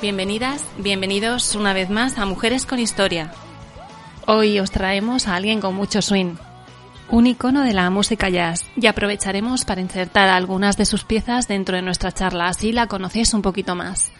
Bienvenidas, bienvenidos una vez más a Mujeres con Historia. Hoy os traemos a alguien con mucho swing, un icono de la música jazz, y aprovecharemos para insertar algunas de sus piezas dentro de nuestra charla, así la conocéis un poquito más.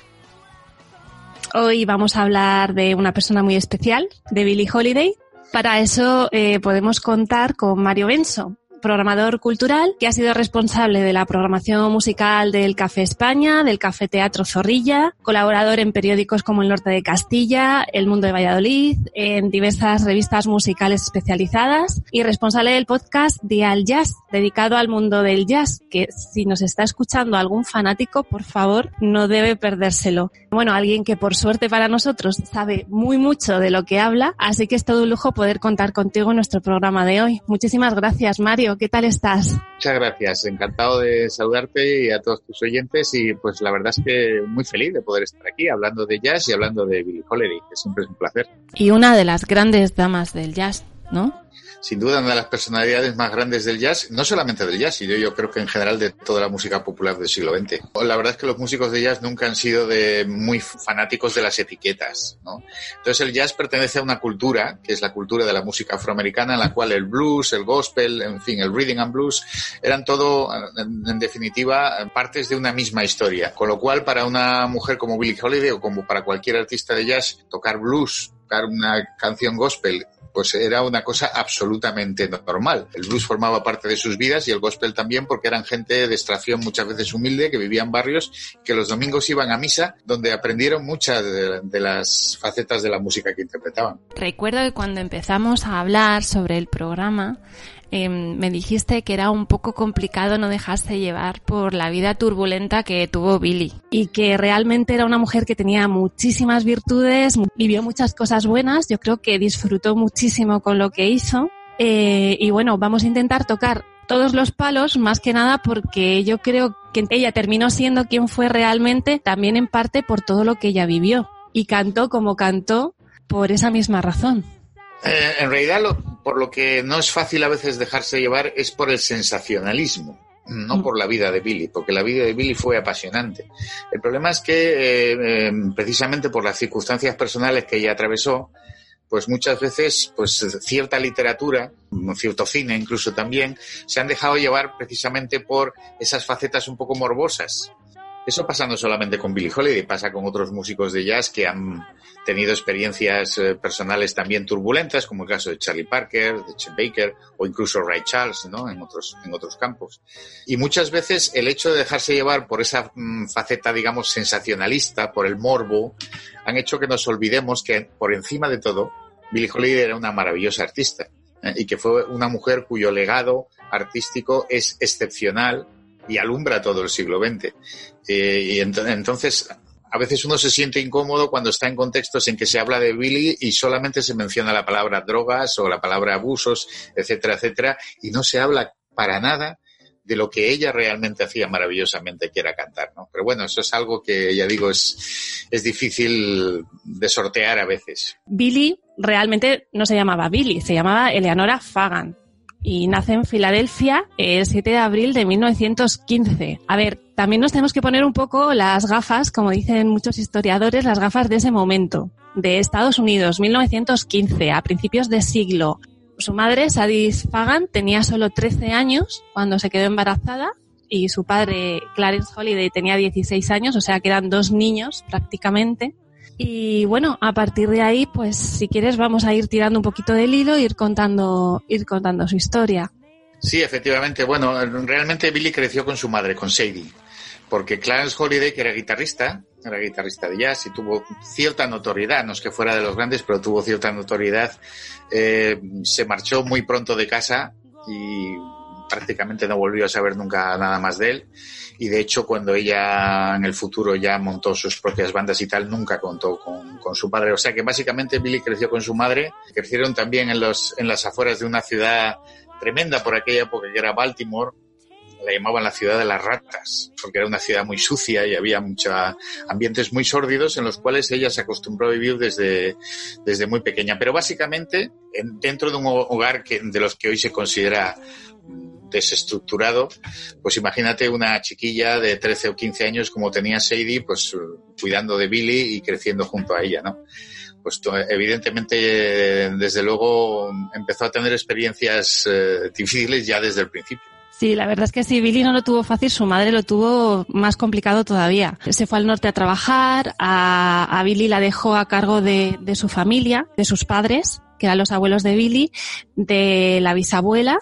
Hoy vamos a hablar de una persona muy especial, de Billie Holiday. Para eso eh, podemos contar con Mario Benso, programador cultural que ha sido responsable de la programación musical del Café España, del Café Teatro Zorrilla, colaborador en periódicos como El Norte de Castilla, El Mundo de Valladolid, en diversas revistas musicales especializadas y responsable del podcast Dial Jazz, dedicado al mundo del jazz, que si nos está escuchando algún fanático, por favor, no debe perdérselo. Bueno, alguien que por suerte para nosotros sabe muy mucho de lo que habla, así que es todo un lujo poder contar contigo en nuestro programa de hoy. Muchísimas gracias, Mario. ¿Qué tal estás? Muchas gracias, encantado de saludarte y a todos tus oyentes y pues la verdad es que muy feliz de poder estar aquí hablando de jazz y hablando de Billie Holiday, que siempre es un placer. Y una de las grandes damas del jazz, ¿no? Sin duda una de las personalidades más grandes del jazz, no solamente del jazz, sino yo creo que en general de toda la música popular del siglo XX. La verdad es que los músicos de jazz nunca han sido de muy fanáticos de las etiquetas, ¿no? Entonces el jazz pertenece a una cultura, que es la cultura de la música afroamericana, en la cual el blues, el gospel, en fin, el rhythm and blues, eran todo, en definitiva, partes de una misma historia. Con lo cual, para una mujer como Billie Holiday o como para cualquier artista de jazz, tocar blues, una canción gospel pues era una cosa absolutamente normal. El blues formaba parte de sus vidas y el gospel también porque eran gente de extracción muchas veces humilde que vivía en barrios que los domingos iban a misa donde aprendieron muchas de, de las facetas de la música que interpretaban. Recuerdo que cuando empezamos a hablar sobre el programa, eh, me dijiste que era un poco complicado no dejarse llevar por la vida turbulenta que tuvo Billy y que realmente era una mujer que tenía muchísimas virtudes, vivió muchas cosas buenas, yo creo que disfrutó muchísimo con lo que hizo eh, y bueno, vamos a intentar tocar todos los palos, más que nada porque yo creo que ella terminó siendo quien fue realmente, también en parte por todo lo que ella vivió y cantó como cantó por esa misma razón. Eh, en realidad, lo, por lo que no es fácil a veces dejarse llevar es por el sensacionalismo, no por la vida de Billy, porque la vida de Billy fue apasionante. El problema es que, eh, eh, precisamente por las circunstancias personales que ella atravesó, pues muchas veces, pues cierta literatura, cierto cine incluso también, se han dejado llevar precisamente por esas facetas un poco morbosas. Eso pasa no solamente con Billie Holiday, pasa con otros músicos de jazz que han tenido experiencias eh, personales también turbulentas, como el caso de Charlie Parker, de Chet Baker o incluso Ray Charles, ¿no? En otros, en otros campos. Y muchas veces el hecho de dejarse llevar por esa mm, faceta, digamos, sensacionalista, por el morbo, han hecho que nos olvidemos que por encima de todo, Billie Holiday era una maravillosa artista ¿eh? y que fue una mujer cuyo legado artístico es excepcional y alumbra todo el siglo XX. Eh, y ent entonces, a veces uno se siente incómodo cuando está en contextos en que se habla de Billy y solamente se menciona la palabra drogas o la palabra abusos, etcétera, etcétera, y no se habla para nada de lo que ella realmente hacía maravillosamente, que era cantar, ¿no? Pero bueno, eso es algo que, ya digo, es, es difícil de sortear a veces. Billy realmente no se llamaba Billy, se llamaba Eleanora Fagan y nace en Filadelfia el 7 de abril de 1915. A ver, también nos tenemos que poner un poco las gafas, como dicen muchos historiadores, las gafas de ese momento, de Estados Unidos, 1915, a principios de siglo. Su madre, Sadie Fagan, tenía solo 13 años cuando se quedó embarazada y su padre, Clarence Holiday, tenía 16 años, o sea que eran dos niños prácticamente. Y bueno, a partir de ahí, pues si quieres vamos a ir tirando un poquito del hilo ir contando, ir contando su historia. Sí, efectivamente. Bueno, realmente Billy creció con su madre, con Sadie, porque Clarence Holiday, que era guitarrista, era guitarrista de jazz y tuvo cierta notoriedad, no es que fuera de los grandes, pero tuvo cierta notoriedad, eh, se marchó muy pronto de casa y prácticamente no volvió a saber nunca nada más de él y de hecho cuando ella en el futuro ya montó sus propias bandas y tal, nunca contó con, con, su padre. O sea que básicamente Billy creció con su madre, crecieron también en, los, en las afueras de una ciudad tremenda por aquella época que era Baltimore, la llamaban la ciudad de las ratas, porque era una ciudad muy sucia y había muchos ambientes muy sórdidos en los cuales ella se acostumbró a vivir desde, desde muy pequeña. Pero básicamente, en, dentro de un hogar que, de los que hoy se considera desestructurado, pues imagínate una chiquilla de 13 o 15 años como tenía Sadie, pues cuidando de Billy y creciendo junto a ella, ¿no? Pues evidentemente, desde luego, empezó a tener experiencias eh, difíciles ya desde el principio. Sí, la verdad es que si Billy no lo tuvo fácil, su madre lo tuvo más complicado todavía. Se fue al norte a trabajar, a, Billy la dejó a cargo de, su familia, de sus padres, que eran los abuelos de Billy, de la bisabuela,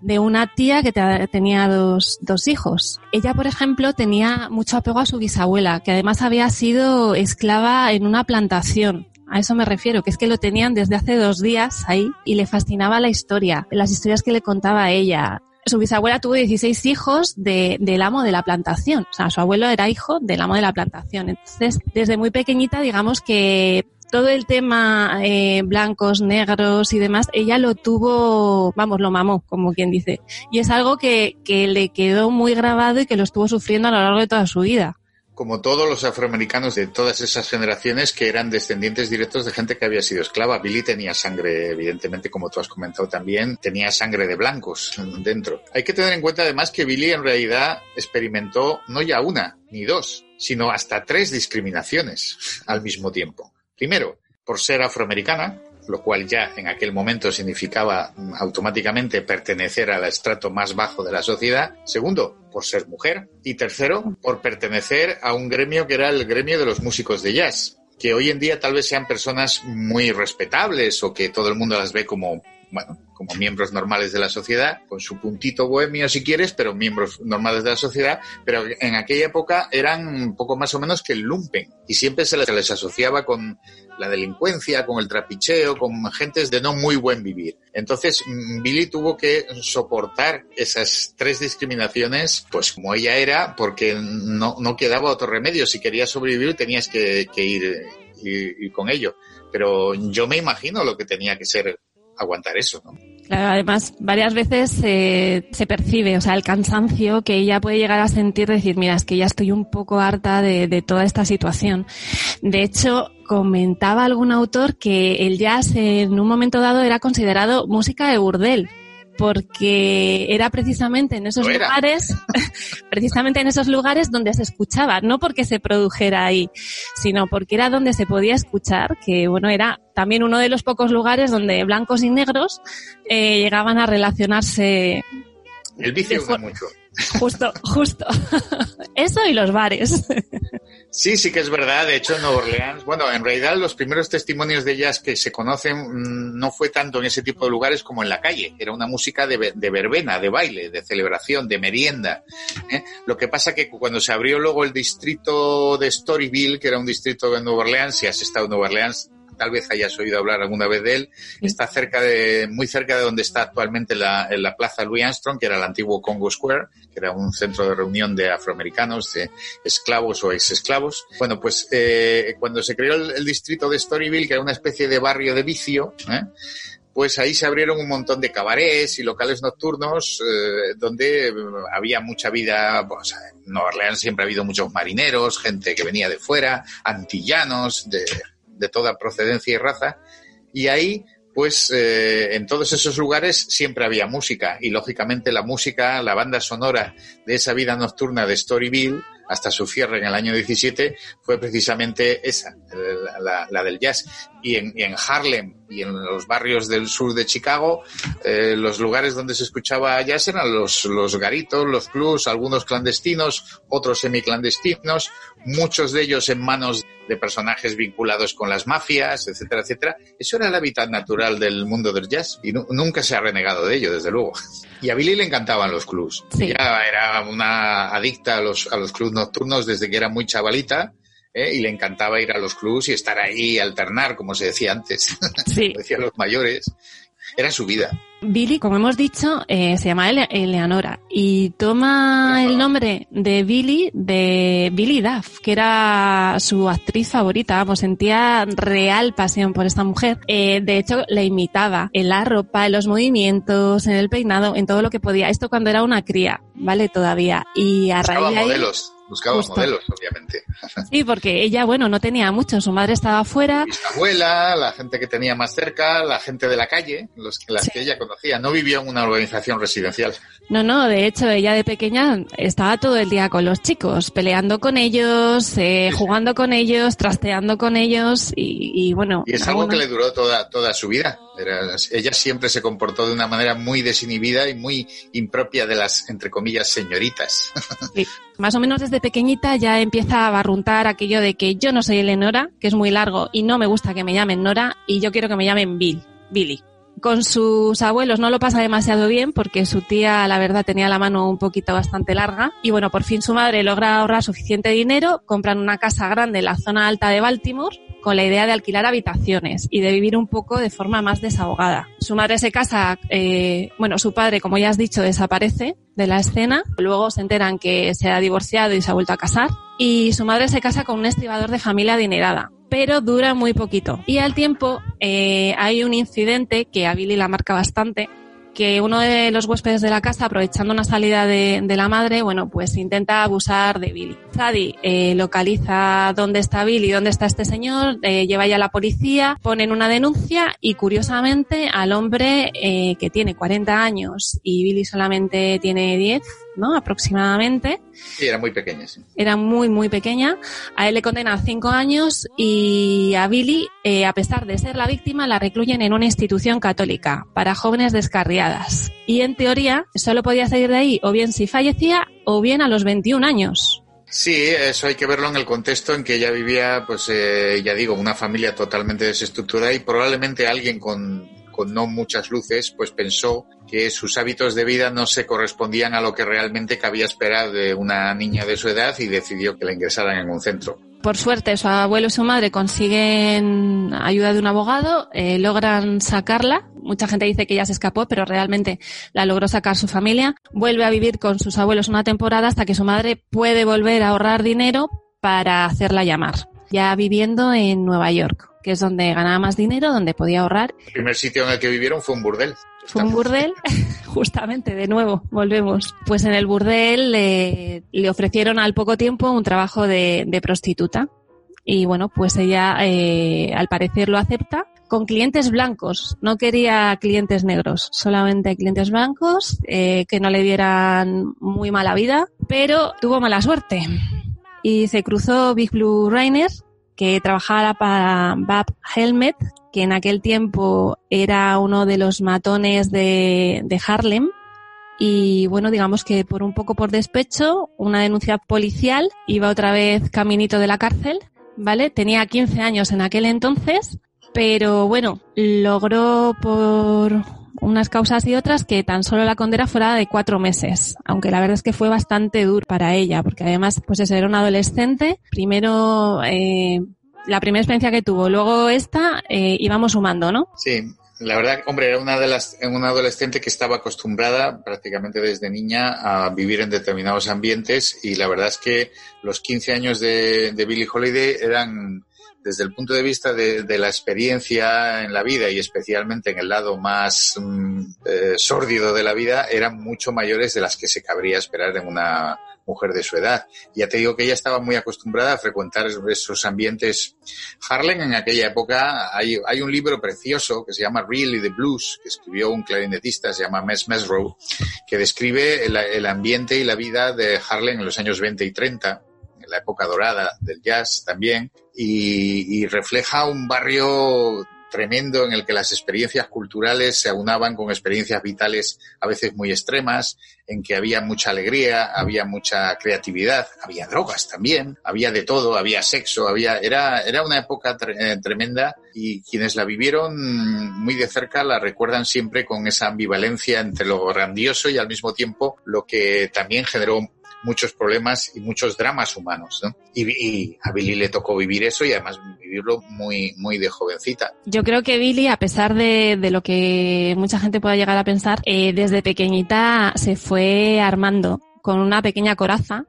de una tía que te, tenía dos, dos hijos. Ella, por ejemplo, tenía mucho apego a su bisabuela, que además había sido esclava en una plantación. A eso me refiero, que es que lo tenían desde hace dos días ahí y le fascinaba la historia, las historias que le contaba ella su bisabuela tuvo 16 hijos de, del amo de la plantación. O sea, su abuelo era hijo del amo de la plantación. Entonces, desde muy pequeñita, digamos que todo el tema eh, blancos, negros y demás, ella lo tuvo, vamos, lo mamó, como quien dice. Y es algo que, que le quedó muy grabado y que lo estuvo sufriendo a lo largo de toda su vida como todos los afroamericanos de todas esas generaciones que eran descendientes directos de gente que había sido esclava. Billy tenía sangre, evidentemente, como tú has comentado también, tenía sangre de blancos dentro. Hay que tener en cuenta además que Billy en realidad experimentó no ya una ni dos, sino hasta tres discriminaciones al mismo tiempo. Primero, por ser afroamericana, lo cual ya en aquel momento significaba automáticamente pertenecer al estrato más bajo de la sociedad. Segundo, por ser mujer. Y tercero, por pertenecer a un gremio que era el gremio de los músicos de jazz que hoy en día tal vez sean personas muy respetables o que todo el mundo las ve como bueno, como miembros normales de la sociedad, con su puntito bohemio si quieres, pero miembros normales de la sociedad, pero en aquella época eran poco más o menos que el lumpen y siempre se les, asociaba con la delincuencia, con el trapicheo, con gentes de no muy buen vivir. Entonces, Billy tuvo que soportar esas tres discriminaciones, pues como ella era, porque no, no quedaba otro remedio. Si querías sobrevivir tenías que, ir, ir, ir con ello. Pero yo me imagino lo que tenía que ser aguantar eso, ¿no? Claro, además, varias veces eh, se percibe, o sea, el cansancio que ella puede llegar a sentir, decir, mira, es que ya estoy un poco harta de, de toda esta situación. De hecho, comentaba algún autor que el jazz en un momento dado era considerado música de burdel, porque era precisamente en esos lugares, precisamente en esos lugares donde se escuchaba, no porque se produjera ahí, sino porque era donde se podía escuchar, que bueno, era también uno de los pocos lugares donde blancos y negros eh, llegaban a relacionarse. El vicio mucho. Justo, justo. Eso y los bares. Sí, sí que es verdad. De hecho, en Nueva Orleans, bueno, en realidad los primeros testimonios de jazz que se conocen no fue tanto en ese tipo de lugares como en la calle. Era una música de, de verbena, de baile, de celebración, de merienda. ¿eh? Lo que pasa que cuando se abrió luego el distrito de Storyville, que era un distrito de Nueva Orleans, si has estado en Nueva Orleans, tal vez hayas oído hablar alguna vez de él. Está cerca de, muy cerca de donde está actualmente la, en la plaza Louis Armstrong, que era el antiguo Congo Square, que era un centro de reunión de afroamericanos, de esclavos o ex esclavos. Bueno, pues eh, cuando se creó el, el, distrito de Storyville, que era una especie de barrio de vicio, ¿eh? pues ahí se abrieron un montón de cabarets y locales nocturnos eh, donde había mucha vida. Pues, en Nueva Orleans siempre ha habido muchos marineros, gente que venía de fuera, antillanos, de de toda procedencia y raza, y ahí, pues, eh, en todos esos lugares siempre había música, y lógicamente la música, la banda sonora de esa vida nocturna de Storyville, hasta su cierre en el año 17, fue precisamente esa, la, la del jazz. Y en, y en Harlem y en los barrios del sur de Chicago, eh, los lugares donde se escuchaba jazz eran los, los garitos, los clubs, algunos clandestinos, otros semiclandestinos, muchos de ellos en manos de personajes vinculados con las mafias, etcétera, etcétera. Eso era el hábitat natural del mundo del jazz y nu- nunca se ha renegado de ello, desde luego. Y a Billy le encantaban los clubs. Sí. Ella era una adicta a los, a los clubs nocturnos desde que era muy chavalita. ¿Eh? Y le encantaba ir a los clubs y estar ahí, alternar, como se decía antes, Sí. como decían los mayores. Era su vida. Billy, como hemos dicho, eh, se llama Ele- Eleanora y toma el nombre de Billy de Billy Duff, que era su actriz favorita. Vamos, sentía real pasión por esta mujer. Eh, de hecho, la imitaba en la ropa, en los movimientos, en el peinado, en todo lo que podía. Esto cuando era una cría, ¿vale? Todavía. Y a Buscaba raíz de ahí... modelos, buscaba Justo. modelos, obviamente. Sí, porque ella, bueno, no tenía mucho. Su madre estaba afuera. Mi abuela, la gente que tenía más cerca, la gente de la calle, los, las Sí. que ella conocía. No vivía en una organización residencial. No, no, de hecho ella de pequeña estaba todo el día con los chicos, peleando con ellos, eh, Sí, jugando con ellos, trasteando con ellos y, y bueno. Y es algo que le duró toda, toda su vida. Era- ella siempre se comportó de una manera muy desinhibida y muy impropia de las, entre comillas, señoritas. sí. Más o menos desde pequeñita ya empieza a barruntar aquello de que yo no soy Eleonora, que es muy largo y no me gusta que me llamen Nora y yo quiero que me llamen Bill, Billy. Con sus abuelos no lo pasa demasiado bien porque su tía, la verdad, tenía la mano un poquito bastante larga. Y bueno, por fin su madre logra ahorrar suficiente dinero, compran una casa grande en la zona alta de Baltimore con la idea de alquilar habitaciones y de vivir un poco de forma más desahogada. Su madre se casa, eh, bueno, su padre, como ya has dicho, desaparece de la escena. Luego se enteran que se ha divorciado y se ha vuelto a casar. Y su madre se casa con un estibador de familia adinerada pero dura muy poquito. Y al tiempo eh, hay un incidente que a Billy la marca bastante, que uno de los huéspedes de la casa, aprovechando una salida de, de la madre, bueno, pues intenta abusar de Billy. Sadie eh, localiza dónde está Billy, dónde está este señor, eh, lleva ya a la policía, ponen una denuncia y curiosamente al hombre eh, que tiene 40 años y Billy solamente tiene 10, ¿no? Aproximadamente, Sí, era muy pequeña, sí. era muy, muy pequeña. A él le condenan cinco años y a Billy, eh, a pesar de ser la víctima, la recluyen en una institución católica para jóvenes Y en teoría, solo podía salir de ahí o bien si fallecía o bien a los 21 años. Sí, eso hay que verlo en el contexto en que ella vivía, pues eh, ya digo, una familia totalmente desestructurada y probablemente alguien con, con no muchas luces, pues pensó que sus hábitos de vida no se correspondían a lo que realmente cabía esperar de una niña de su edad y decidió que la ingresaran en un centro. Por suerte, su abuelo y su madre consiguen ayuda de un abogado, eh, logran sacarla. Mucha gente dice que ella se escapó, pero realmente la logró sacar su familia. Vuelve a vivir con sus abuelos una temporada hasta que su madre puede volver a ahorrar dinero para hacerla llamar. Ya viviendo en Nueva York, que es donde ganaba más dinero, donde podía ahorrar. El primer sitio en el que vivieron fue un burdel. Fue un burdel, justamente, de nuevo, volvemos. Pues en el burdel le, le ofrecieron al poco tiempo un trabajo de, de prostituta. Y bueno, pues ella eh, al parecer lo acepta con clientes blancos. No quería clientes negros, solamente clientes blancos eh, que no le dieran muy mala vida, pero tuvo mala suerte. Y se cruzó Big Blue Rainer, que trabajaba para Bab Helmet, que en aquel tiempo era uno de los matones de, de Harlem. Y bueno, digamos que por un poco por despecho, una denuncia policial, iba otra vez caminito de la cárcel, ¿vale? Tenía 15 años en aquel entonces, pero bueno, logró por unas causas y otras que tan solo la condena fuera de cuatro meses, aunque la verdad es que fue bastante duro para ella, porque además, pues eso, era una adolescente, primero, eh, la primera experiencia que tuvo, luego esta, eh, íbamos sumando, ¿no? Sí, la verdad, hombre, era una de las, una adolescente que estaba acostumbrada prácticamente desde niña a vivir en determinados ambientes y la verdad es que los 15 años de, de Billie Holiday eran, desde el punto de vista de, la experiencia en la vida y especialmente en el lado más mm, eh, sórdido de la vida, eran mucho mayores de las que se cabría esperar en una mujer de su edad. Ya te digo que ella estaba muy acostumbrada a frecuentar esos ambientes. Harlem en aquella época hay, un libro precioso que se llama Really the Blues, que escribió un clarinetista, se llama Mes Mesrow, que describe el ambiente y la vida de Harlem en los años 20 y 30 la época dorada del jazz también, y, refleja un barrio tremendo en el que las experiencias culturales se aunaban con experiencias vitales a veces muy extremas, en que había mucha alegría, había mucha creatividad, había drogas también, había de todo, había sexo, había era era una época eh, tremenda y quienes la vivieron muy de cerca la recuerdan siempre con esa ambivalencia entre lo grandioso y al mismo tiempo lo que también generó muchos problemas y muchos dramas humanos, ¿no? Y, a Billy le tocó vivir eso y además vivirlo muy, muy de jovencita. Yo creo que Billy, a pesar de, de lo que mucha gente pueda llegar a pensar, eh, desde pequeñita se fue armando con una pequeña coraza.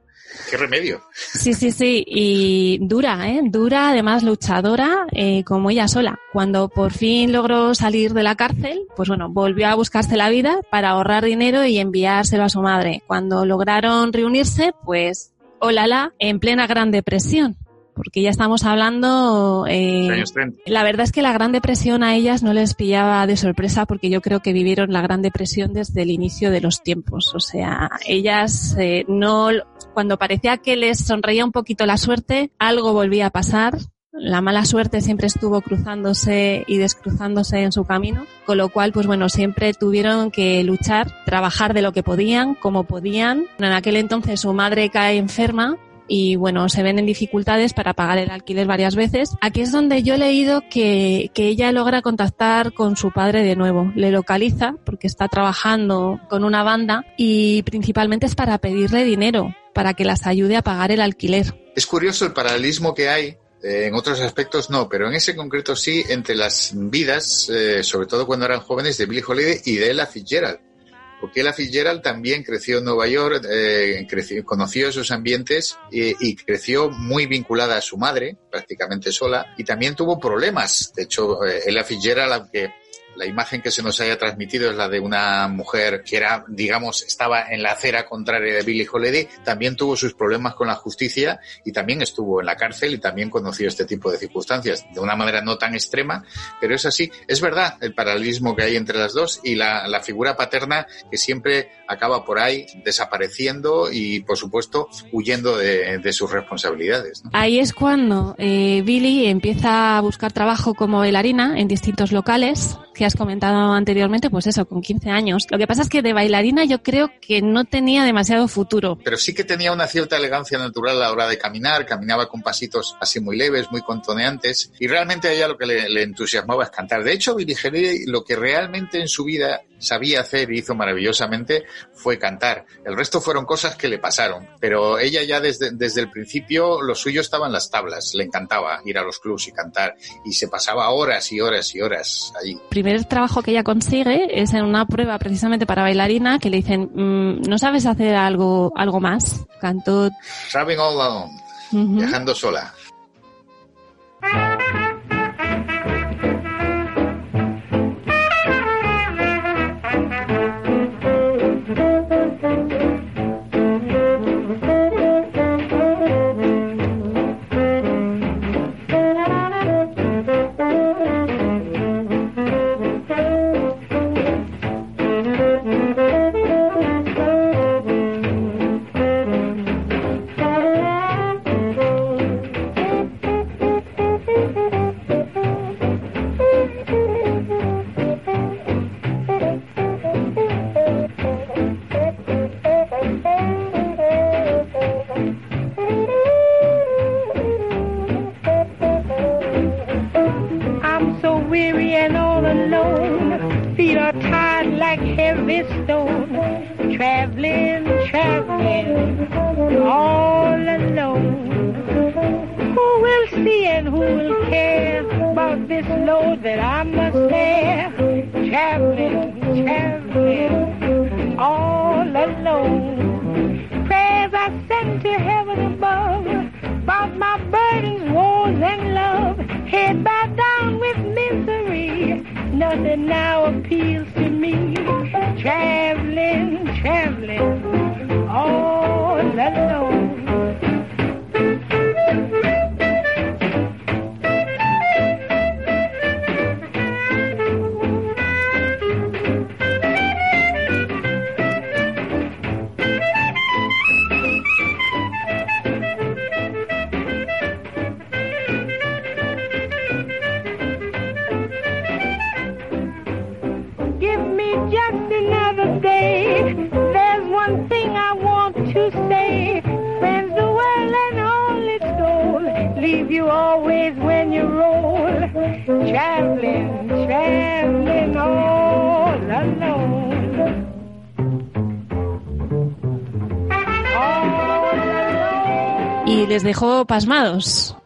¿Qué remedio? Sí, sí, sí, y dura, ¿eh? Dura, además luchadora, eh, como ella sola. Cuando por fin logró salir de la cárcel, pues bueno, volvió a buscarse la vida para ahorrar dinero y enviárselo a su madre. Cuando lograron reunirse, pues, hola, la, en plena Gran Depresión. Porque ya estamos hablando... eh, Años 30. la verdad es que la Gran Depresión a ellas no les pillaba de sorpresa porque yo creo que vivieron la Gran Depresión desde el inicio de los tiempos. O sea, ellas eh, no, cuando parecía que les sonreía un poquito la suerte, algo volvía a pasar. La mala suerte siempre estuvo cruzándose y descruzándose en su camino, con lo cual, pues bueno, siempre tuvieron que luchar, trabajar de lo que podían, como podían. En aquel entonces su madre cae enferma y bueno, se ven en dificultades para pagar el alquiler varias veces. Aquí es donde yo he leído que, que ella logra contactar con su padre de nuevo. Le localiza porque está trabajando con una banda y principalmente es para pedirle dinero, para que las ayude a pagar el alquiler. Es curioso el paralelismo que hay. eh, en otros aspectos no, pero en ese concreto sí, entre las vidas, eh, sobre todo cuando eran jóvenes, de Billie Holiday y de Ella Fitzgerald. Porque Ella Fitzgerald también creció en Nueva York, eh, creció- conoció esos ambientes y creció muy vinculada a su madre, prácticamente sola, y también tuvo problemas. De hecho, eh, Ella Fitzgerald, aunque la imagen que se nos haya transmitido es la de una mujer que era, digamos, estaba en la acera contraria de Billie Holiday, también tuvo sus problemas con la justicia y también estuvo en la cárcel y también conoció este tipo de circunstancias, de una manera no tan extrema, pero es así. Es verdad el paralelismo que hay entre las dos y la, figura paterna que siempre acaba por ahí desapareciendo y, por supuesto, huyendo de, sus responsabilidades. Ahí es cuando eh, Billy empieza a buscar trabajo como bailarina en distintos locales que has comentado anteriormente, pues eso, con 15 años. Lo que pasa es que de bailarina yo creo que no tenía demasiado futuro. pero sí que tenía una cierta elegancia natural a la hora de caminar, caminaba con pasitos así muy leves, muy contoneantes, y realmente a ella lo que le, entusiasmaba es cantar. De hecho, Billie Holiday lo que realmente en su vida sabía hacer y hizo maravillosamente fue cantar. El resto fueron cosas que le pasaron, pero ella ya desde, desde el principio lo suyo estaba en las tablas, le encantaba ir a los clubs y cantar, y se pasaba horas y horas y horas allí. El primer trabajo que ella consigue es en una prueba precisamente para bailarina que le dicen, "Mm, ¿no sabes hacer algo, algo más? Cantó... Traveling all alone, Ujú. viajando sola.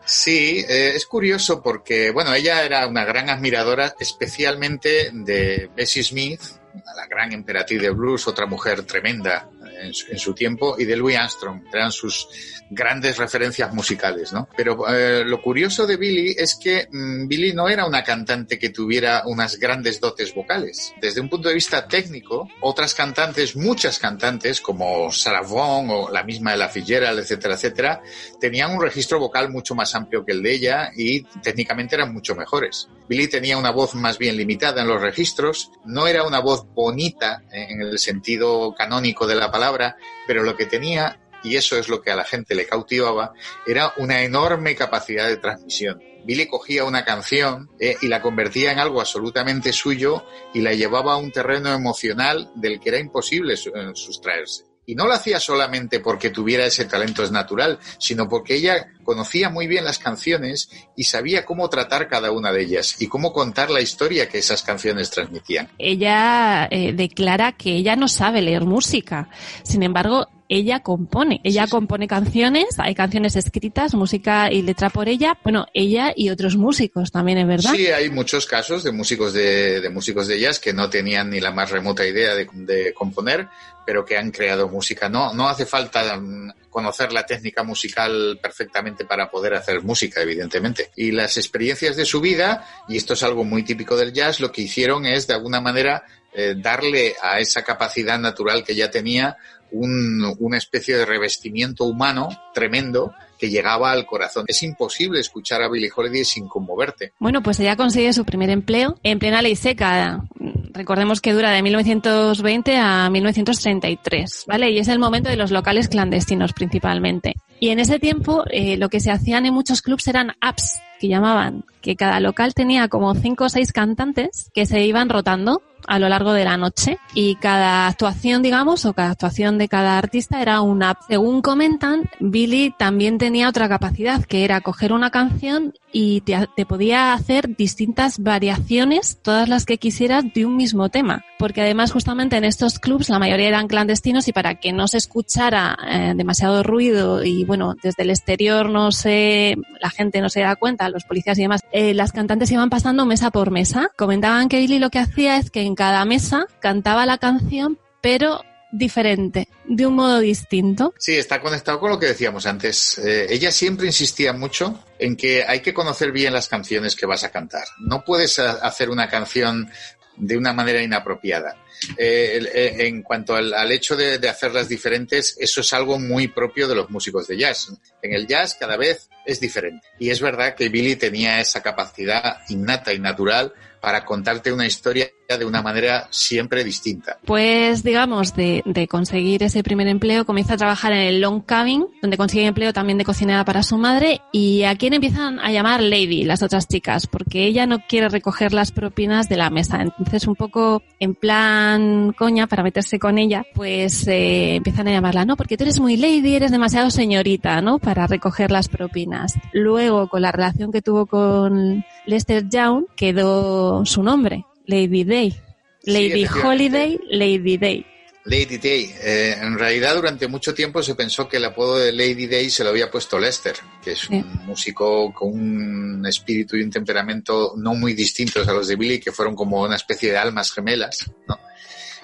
Sí, eh, es curioso porque, bueno, ella era una gran admiradora, especialmente de Bessie Smith, la gran emperatriz de blues, otra mujer tremenda en su, en su tiempo, y de Louis Armstrong. Eran sus grandes referencias musicales, ¿no? Pero eh, lo curioso de Billy es que mm, Billy no era una cantante que tuviera unas grandes dotes vocales. Desde un punto de vista técnico, otras cantantes, muchas cantantes, como Sarah Vaughan o la misma Ella Fitzgerald, etcétera, etcétera, tenían un registro vocal mucho más amplio que el de ella y técnicamente eran mucho mejores. Billy tenía una voz más bien limitada en los registros, no era una voz bonita eh, en el sentido canónico de la palabra, pero lo que tenía, y eso es lo que a la gente le cautivaba, era una enorme capacidad de transmisión. Billy cogía una canción eh, y la convertía en algo absolutamente suyo y la llevaba a un terreno emocional del que era imposible eh, sustraerse. Y no lo hacía solamente porque tuviera ese talento es natural, sino porque ella conocía muy bien las canciones y sabía cómo tratar cada una de ellas y cómo contar la historia que esas canciones transmitían. Ella eh, declara que ella no sabe leer música. Sin embargo, ella compone. Ella compone canciones, hay canciones escritas, música y letra por ella. Bueno, ella y otros músicos también, es verdad. Sí, hay muchos casos de músicos de, de músicos de jazz que no tenían ni la más remota idea de, de componer, pero que han creado música. No, no hace falta mm, conocer la técnica musical perfectamente para poder hacer música, evidentemente. Y las experiencias de su vida, y esto es algo muy típico del jazz, lo que hicieron es de alguna manera eh, darle a esa capacidad natural que ya tenía un- una especie de revestimiento humano tremendo que llegaba al corazón. Es imposible escuchar a Billie Holiday sin conmoverte. Bueno, pues ella consigue su primer empleo en plena ley seca. Recordemos que dura de 1920 a 1933, ¿vale? Y es el momento de los locales clandestinos principalmente. Y en ese tiempo eh, lo que se hacían en muchos clubs eran apps, que llamaban, que cada local tenía como cinco o seis cantantes que se iban rotando a lo largo de la noche y cada actuación, digamos, o cada actuación de cada artista era una app. Según comentan, Billy también tenía otra capacidad, que era coger una canción y te, te podía hacer distintas variaciones, todas las que quisieras, de un mismo tema. Porque además, justamente en estos clubs, la mayoría eran clandestinos y para que no se escuchara eh, demasiado ruido y, bueno, desde el exterior no se, la gente no se da cuenta, los policías y demás, eh, las cantantes iban pasando mesa por mesa. Comentaban que Billy lo que hacía es que en cada mesa cantaba la canción, pero diferente, de un modo distinto. Sí, está conectado con lo que decíamos antes. Eh, ella siempre insistía mucho en que hay que conocer bien las canciones que vas a cantar. No puedes hacer una canción de una manera inapropiada. Eh, eh, en cuanto al, hecho de hacerlas diferentes, eso es algo muy propio de los músicos de jazz. En el jazz cada vez es diferente. Y es verdad que Billy tenía esa capacidad innata y natural para contarte una historia de una manera siempre distinta. Pues, digamos, de, de conseguir ese primer empleo, comienza a trabajar en el Long Cabin, donde consigue empleo también de cocinera para su madre, y a quien empiezan a llamar Lady, las otras chicas, porque ella no quiere recoger las propinas de la mesa. Entonces, un poco en plan coña, para meterse con ella, pues eh, empiezan a llamarla, no, porque tú eres muy lady, eres demasiado señorita, ¿no? Para recoger las propinas. Luego, con la relación que tuvo con Lester Young, quedó su nombre, Lady Day. Lady. Holiday, Lady Day. Lady Day. Eh, en realidad, durante mucho tiempo se pensó que el apodo de Lady Day se lo había puesto Lester, que es un músico con un espíritu y un temperamento no muy distintos a los de Billy, que fueron como una especie de almas gemelas, ¿no?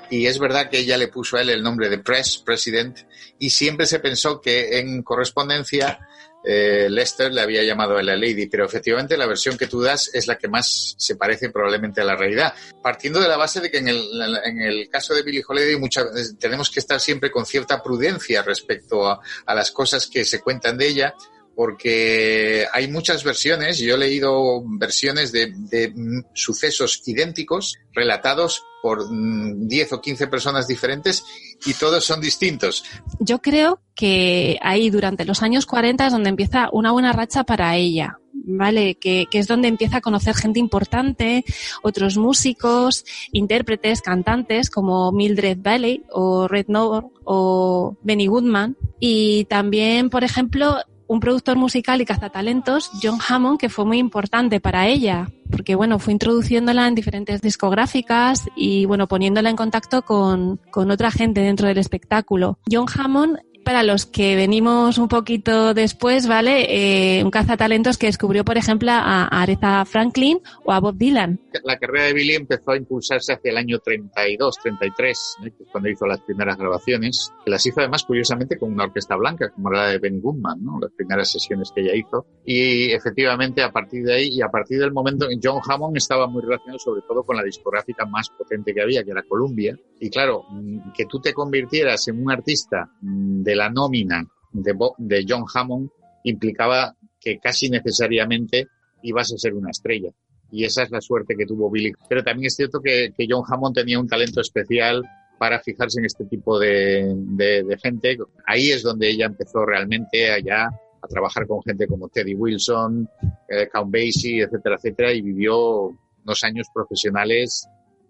Y es verdad que ella le puso a él el nombre de Press, President, y siempre se pensó que en correspondencia eh, Lester le había llamado a la Lady, pero efectivamente la versión que tú das es la que más se parece probablemente a la realidad. Partiendo de la base de que en el, en el caso de Billie Holiday muchas, tenemos que estar siempre con cierta prudencia respecto a, a las cosas que se cuentan de ella, porque hay muchas versiones, yo he leído versiones de, mm, sucesos idénticos relatados por mm, 10 o 15 personas diferentes y todos son distintos. Yo creo que ahí durante los años 40 es donde empieza una buena racha para ella, ¿vale? Que, es donde empieza a conocer gente importante, otros músicos, intérpretes, cantantes como Mildred Bailey o Red Nord o Benny Goodman. Y también, por ejemplo, un productor musical y cazatalentos, John Hammond, que fue muy importante para ella, porque bueno, fue introduciéndola en diferentes discográficas y bueno, poniéndola en contacto con, con otra gente dentro del espectáculo. John Hammond para los que venimos un poquito después, ¿vale? Eh, un cazatalentos que descubrió, por ejemplo, a Aretha Franklin o a Bob Dylan. La carrera de Billy empezó a impulsarse hacia el año 32, 33, ¿eh? cuando hizo las primeras grabaciones, las hizo además curiosamente con una orquesta blanca, como la de Benny Goodman, ¿no? Las primeras sesiones que ella hizo. Y efectivamente, a partir de ahí y a partir del momento, John Hammond estaba muy relacionado sobre todo con la discográfica más potente que había, que era Columbia. Y claro, mm, que tú te convirtieras en un artista mm, de la nómina de, John Hammond implicaba que casi necesariamente ibas a ser una estrella. Y esa es la suerte que tuvo Billy. Pero también es cierto que, John Hammond tenía un talento especial para fijarse en este tipo de gente. Ahí es donde ella empezó realmente allá a trabajar con gente como Teddy Wilson, eh, Count Basie, etcétera, etcétera, y vivió unos años profesionales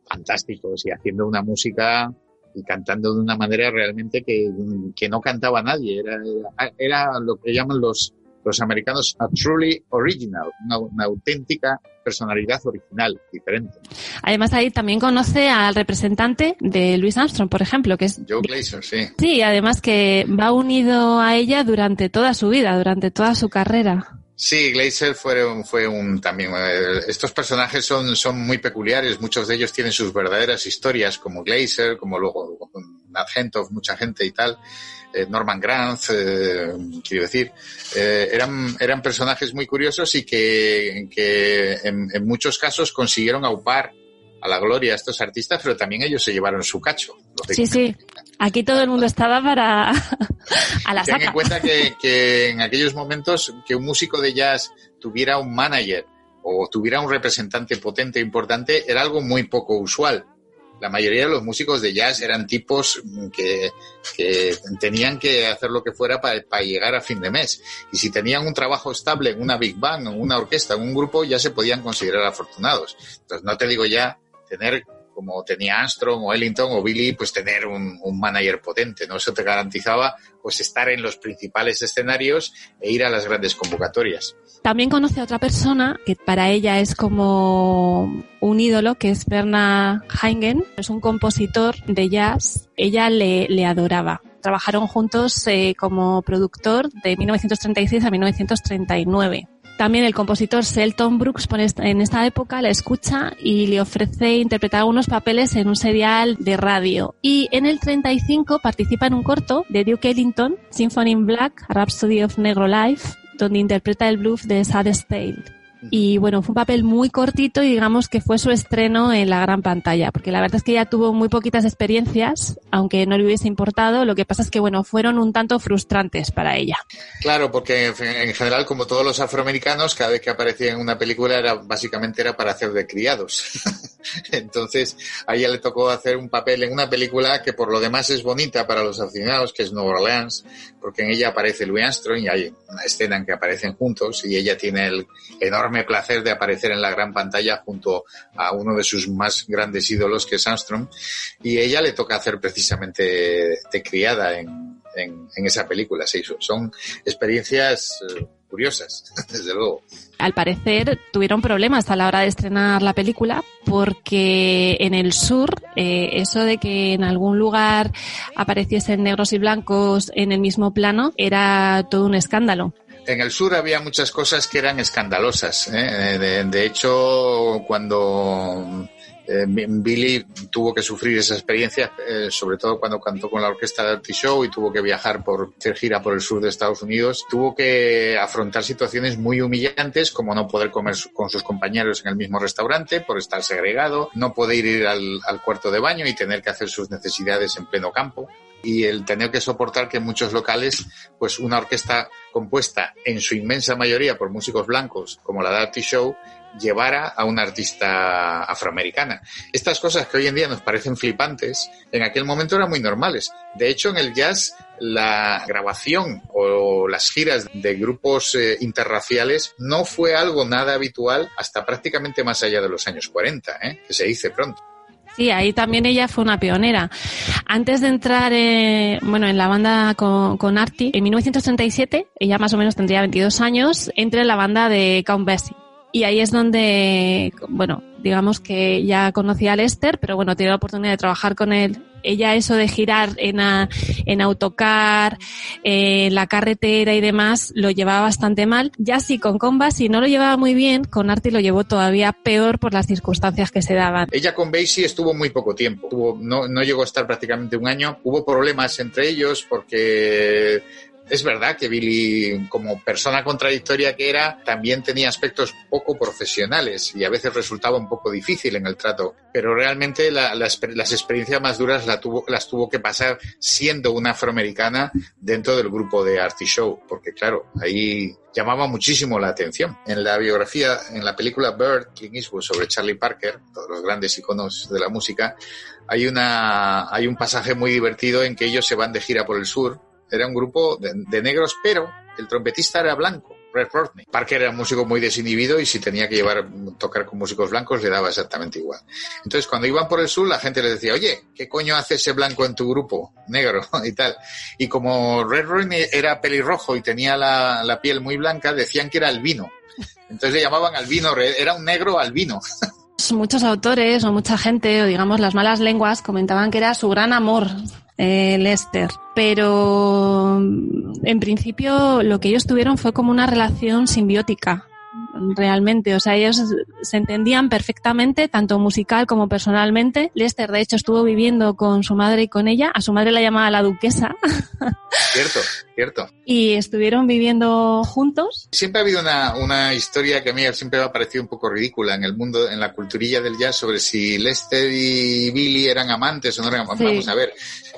fantásticos y haciendo una música y cantando de una manera realmente que, que no cantaba nadie. Era, era, era lo que llaman los, los americanos a truly original, una, una auténtica personalidad original, diferente. Además ahí también conoce al representante de Louis Armstrong, por ejemplo, que es Joe Glazer, sí. Sí, además que va unido a ella durante toda su vida, durante toda su carrera. Sí, Glazer fue un, fue un también. eh, estos personajes son, son muy peculiares. Muchos de ellos tienen sus verdaderas historias, como Glazer, como luego Nat Hentoff, mucha gente y tal. Eh, Norman Granz, eh, quiero decir, eh, eran, eran personajes muy curiosos y que, que en, en muchos casos consiguieron aupar a la gloria a estos artistas, pero también ellos se llevaron su cacho. Sí, sí. Aquí todo el mundo estaba para a la Ten en saca. cuenta que, que en aquellos momentos que un músico de jazz tuviera un manager o tuviera un representante potente e importante era algo muy poco usual. La mayoría de los músicos de jazz eran tipos que, que tenían que hacer lo que fuera para, para llegar a fin de mes. Y si tenían un trabajo estable en una big band, en una orquesta, en un grupo, ya se podían considerar afortunados. Entonces, no te digo ya tener como tenía Armstrong o Ellington o Billy, pues tener un, manager potente, ¿no? Eso te garantizaba pues estar en los principales escenarios e ir a las grandes convocatorias. También conoce a otra persona que para ella es como un ídolo, que es Bernard Haingen, es un compositor de jazz. Ella le, le adoraba. Trabajaron juntos eh, como productor de 1936 a 1939. También el compositor Selton Brooks en esta época la escucha y le ofrece interpretar algunos papeles en un serial de radio. Y en el 35 participa en un corto de Duke Ellington, Symphony in Black, Rhapsody of Negro Life, donde interpreta el blues de Saddest Tale. Y bueno, fue un papel muy cortito y digamos que fue su estreno en la gran pantalla, porque la verdad es que ella tuvo muy poquitas experiencias, aunque no le hubiese importado, lo que pasa es que bueno, fueron un tanto frustrantes para ella. Claro, porque en general, como todos los afroamericanos, cada vez que aparecía en una película era básicamente era para hacer de criados. Entonces, a ella le tocó hacer un papel en una película que por lo demás es bonita para los aficionados, que es Nueva Orleans, porque en ella aparece Louis Armstrong y hay una escena en que aparecen juntos y ella tiene el enorme placer de aparecer en la gran pantalla junto a uno de sus más grandes ídolos, que es Armstrong, y ella le toca hacer precisamente de criada en, en, esa película. Sí, son experiencias curiosas, desde luego. Al parecer tuvieron problemas a la hora de estrenar la película porque en el sur eh, eso de que en algún lugar apareciesen negros y blancos en el mismo plano era todo un escándalo en el sur había muchas cosas que eran escandalosas. ¿eh? De, de, hecho, cuando eh, Billy tuvo que sufrir esa experiencia, eh, sobre todo cuando cantó con la orquesta de Dirty Show y tuvo que viajar por hacer gira por el sur de Estados Unidos, tuvo que afrontar situaciones muy humillantes, como no poder comer con sus compañeros en el mismo restaurante por estar segregado, no poder ir al, al cuarto de baño y tener que hacer sus necesidades en pleno campo. Y el tener que soportar que en muchos locales, pues una orquesta compuesta en su inmensa mayoría por músicos blancos, como la Dirty Show, llevara a una artista afroamericana. Estas cosas que hoy en día nos parecen flipantes, en aquel momento eran muy normales. De hecho, en el jazz la grabación o las giras de grupos eh, interraciales no fue algo nada habitual hasta prácticamente más allá de los años 40, ¿eh? que se dice pronto. Sí, ahí también ella fue una pionera. Antes de entrar eh, bueno, en la banda con, Artie, en 1937, ella más o menos tendría 22 años, entra en la banda de Count Basie. Y ahí es donde, bueno, digamos que ya conocía a Lester, pero bueno, tiene la oportunidad de trabajar con él. Ella eso de girar en, a- en autocar, la carretera y demás, lo llevaba bastante mal. Ya sí, con Comba, si no lo llevaba muy bien, con Artie lo llevó todavía peor por las circunstancias que se daban. Ella con Basie estuvo muy poco tiempo, no, no llegó a estar prácticamente un año. Hubo problemas entre ellos porque es verdad que Billy, como persona contradictoria que era, también tenía aspectos poco profesionales y a veces resultaba un poco difícil en el trato. Pero realmente la- las, experiencias más duras las tuvo que pasar siendo una afroamericana dentro del grupo de Artie Show, porque claro, ahí llamaba muchísimo la atención. En la biografía, en la película Bird, Clint Eastwood sobre Charlie Parker, todos los grandes iconos de la música, hay una, hay un pasaje muy divertido en que ellos se van de gira por el sur. Era un grupo de, negros, pero el trompetista era blanco. Red Rodney. Parker era un músico muy desinhibido y si tenía que llevar tocar con músicos blancos le daba exactamente igual. Entonces cuando iban por el sur la gente les decía, oye, ¿qué coño hace ese blanco en tu grupo? Negro y tal. Y como Red Rodney era pelirrojo y tenía la, la piel muy blanca, decían que era albino. Entonces le llamaban albino, era un negro albino. Muchos autores o mucha gente, o digamos las malas lenguas, comentaban que era su gran amor, eh, Lester. Pero mm, en principio lo que ellos tuvieron fue como una relación simbiótica, realmente. O sea, ellos se entendían perfectamente, tanto musical como personalmente. Lester, de hecho, estuvo viviendo con su madre y con ella. A su madre la llamaba la duquesa. Cierto, cierto. y estuvieron viviendo juntos. Siempre ha habido una, una historia que a mí siempre me ha parecido un poco ridícula en el mundo, en la culturilla del jazz, sobre si Lester y Billy eran amantes o no eran amantes. Sí. Vamos a ver,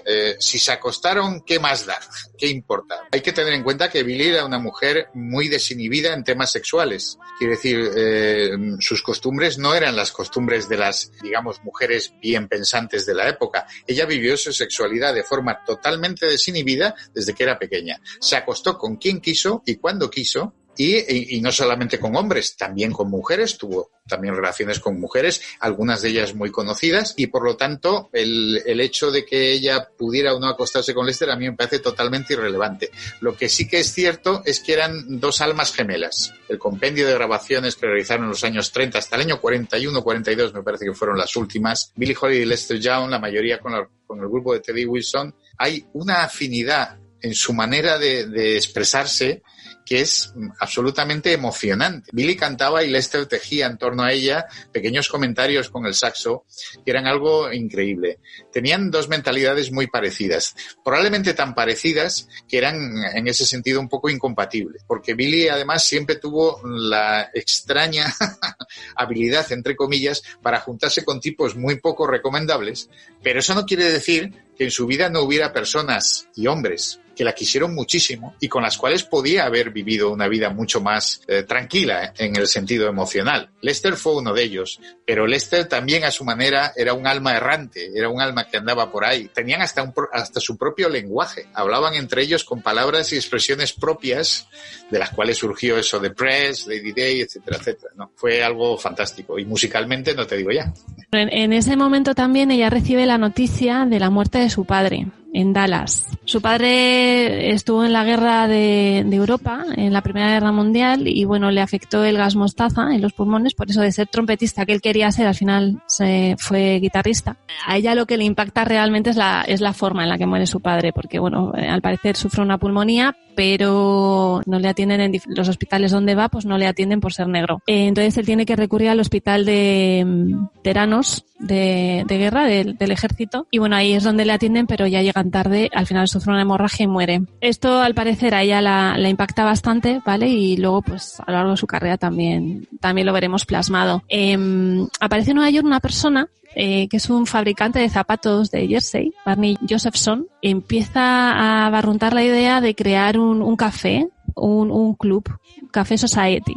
eh, si se acostaron, ¿qué más da? ¿Qué importa? Hay que tener en cuenta que Billy era una mujer muy desinhibida en temas sexuales. Quiere decir, eh, sus costumbres no eran las costumbres de las, digamos, mujeres bien pensantes de la época. Ella vivió su sexualidad de forma totalmente desinhibida desde que era pequeña. Se acostó con quien quiso y cuando quiso. Y, y- no solamente con hombres, también con mujeres, tuvo también relaciones con mujeres, algunas de ellas muy conocidas, y por lo tanto el, el hecho de que ella pudiera o no acostarse con Lester a mí me parece totalmente irrelevante. Lo que sí que es cierto es que eran dos almas gemelas. El compendio de grabaciones que realizaron en los años 30 hasta el año 41-42 me parece que fueron las últimas. Billy Holiday y Lester Young, la mayoría con, la- con el grupo de Teddy Wilson, hay una afinidad en su manera de, de expresarse que es absolutamente emocionante. Billy cantaba y Lester tejía en torno a ella pequeños comentarios con el saxo que eran algo increíble. Tenían dos mentalidades muy parecidas, probablemente tan parecidas que eran en ese sentido un poco incompatibles, porque Billy además siempre tuvo la extraña habilidad, entre comillas, para juntarse con tipos muy poco recomendables, pero eso no quiere decir que en su vida no hubiera personas y hombres que la quisieron muchísimo y con las cuales podía haber vivido una vida mucho más eh, tranquila en el sentido emocional. Lester fue uno de ellos, pero Lester también a su manera era un alma errante, era un alma que andaba por ahí. Tenían hasta, un hasta su propio lenguaje, hablaban entre ellos con palabras y expresiones propias de las cuales surgió eso de Press, Lady Day, etcétera, etcétera. ¿no? Fue algo fantástico y musicalmente no te digo ya. En, en ese momento también ella recibe la noticia de la muerte de su padre en Dallas. Su padre estuvo en la guerra de, de Europa, en la Primera Guerra Mundial, y bueno, le afectó el gas mostaza en los pulmones, por eso de ser trompetista que él quería ser, al final se fue guitarrista. A ella lo que le impacta realmente es la, es la forma en la que muere su padre, porque bueno, eh, al parecer sufre una pulmonía, pero no le atienden en los hospitales donde va, pues no le atienden por ser negro. Eh, entonces él tiene que recurrir al hospital de mm, veteranos de, de guerra del, del ejército y bueno, ahí es donde le atienden, pero ya llegan tarde, al final sufre una hemorragia y muere. Esto al parecer a ella la, la impacta bastante, ¿vale? Y luego pues a lo largo de su carrera también, también lo veremos plasmado. Em, aparece en Nueva York una persona eh, que es un fabricante de zapatos de Jersey, Barney Josephson, empieza a barruntar la idea de crear un, café, un, un club, Café Society.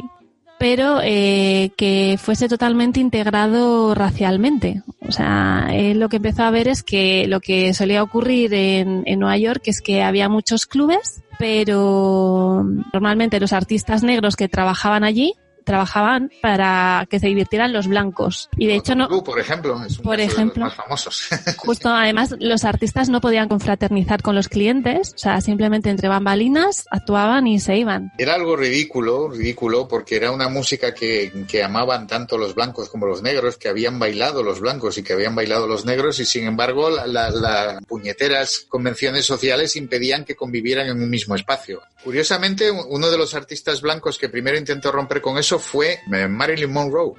Pero eh, que fuese totalmente integrado racialmente. O sea, él lo que empezó a ver es que lo que solía ocurrir en, en Nueva York es que había muchos clubes, pero normalmente los artistas negros que trabajaban allí trabajaban para que se divirtieran los blancos. Y de hecho no, por ejemplo, es un Por caso de los ejemplo. más famosos. Justo, además, los artistas no podían confraternizar con los clientes, o sea, simplemente entre bambalinas actuaban y se iban. Era algo ridículo, ridículo, porque era una música que, que amaban tanto los blancos como los negros, que habían bailado los blancos y que habían bailado los negros, y sin embargo, la- la- las puñeteras convenciones sociales impedían que convivieran en un mismo espacio. Curiosamente, uno de los artistas blancos que primero intentó romper con eso fue eh, Marilyn Monroe.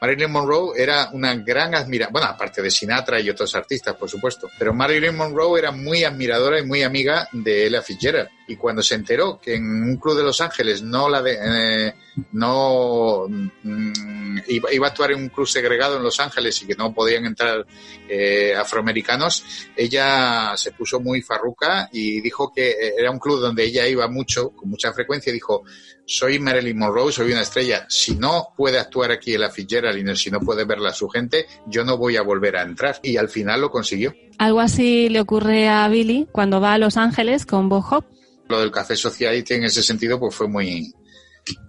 Marilyn Monroe era una gran admiradora, bueno, aparte de Sinatra y otros artistas, por supuesto, pero Marilyn Monroe era muy admiradora y muy amiga de Ella Fitzgerald. Y cuando se enteró que en un club de Los Ángeles no la de, eh, no mm, iba, iba a actuar en un club segregado en Los Ángeles y que no podían entrar eh, afroamericanos, ella se puso muy farruca y dijo que eh, era un club donde ella iba mucho, con mucha frecuencia, y dijo, soy Marilyn Monroe, soy una estrella. Si no puede actuar aquí en la Fitzgerald si no puede verla a su gente, yo no voy a volver a entrar. Y al final lo consiguió. Algo así le ocurre a Billy cuando va a Los Ángeles con Bob Hope. Lo del Café Sociality en ese sentido pues fue muy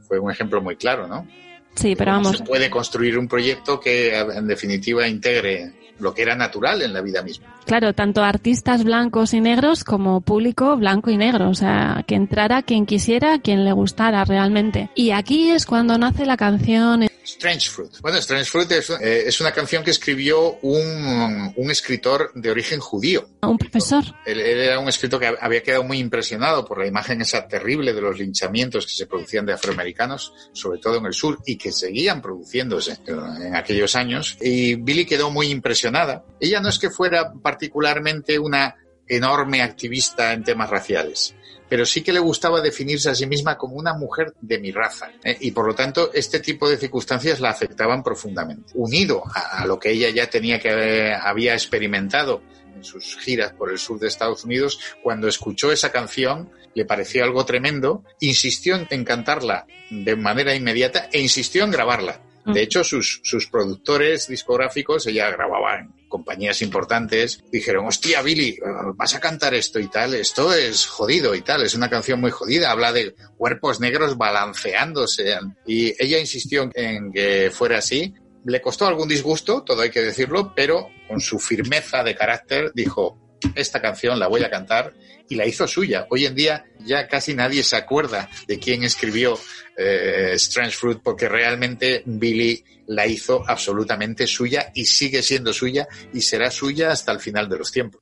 fue un ejemplo muy claro, ¿no? Sí, pero vamos, Se puede construir un proyecto que en definitiva integre lo que era natural en la vida misma. Claro, tanto artistas blancos y negros como público blanco y negro, o sea, que entrara quien quisiera, quien le gustara realmente. Y aquí es cuando nace la canción Strange Fruit. Bueno, Strange Fruit es, eh, es una canción que escribió un, un escritor de origen judío. Un profesor. Él, él era un escritor que había quedado muy impresionado por la imagen esa terrible de los linchamientos que se producían de afroamericanos, sobre todo en el sur, y que seguían produciéndose en aquellos años. Y Billy quedó muy impresionada. Ella no es que fuera particularmente una enorme activista en temas raciales, pero sí que le gustaba definirse a sí misma como una mujer de mi raza. ¿eh? Y por lo tanto, este tipo de circunstancias la afectaban profundamente. Unido a, a lo que ella ya tenía que eh, había experimentado en sus giras por el sur de Estados Unidos, cuando escuchó esa canción le pareció algo tremendo, insistió en, cantarla de manera inmediata e insistió en grabarla. De hecho, sus, sus productores discográficos, ella grababa en compañías importantes, dijeron, hostia, Billy, vas a cantar esto y tal, esto es jodido y tal, es una canción muy jodida, habla de cuerpos negros balanceándose. Y ella insistió en que fuera así. Le costó algún disgusto, todo hay que decirlo, pero con su firmeza de carácter dijo, esta canción la voy a cantar y la hizo suya. Hoy en día ya casi nadie se acuerda de quién escribió eh, Strange Fruit porque realmente Billy la hizo absolutamente suya y sigue siendo suya y será suya hasta el final de los tiempos.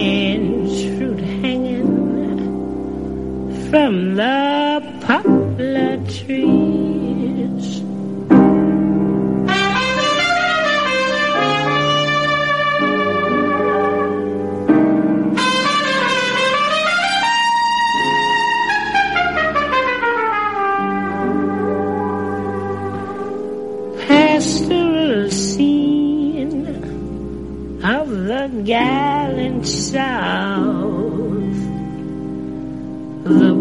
from the poplar trees. Pastoral scene of the gallant South,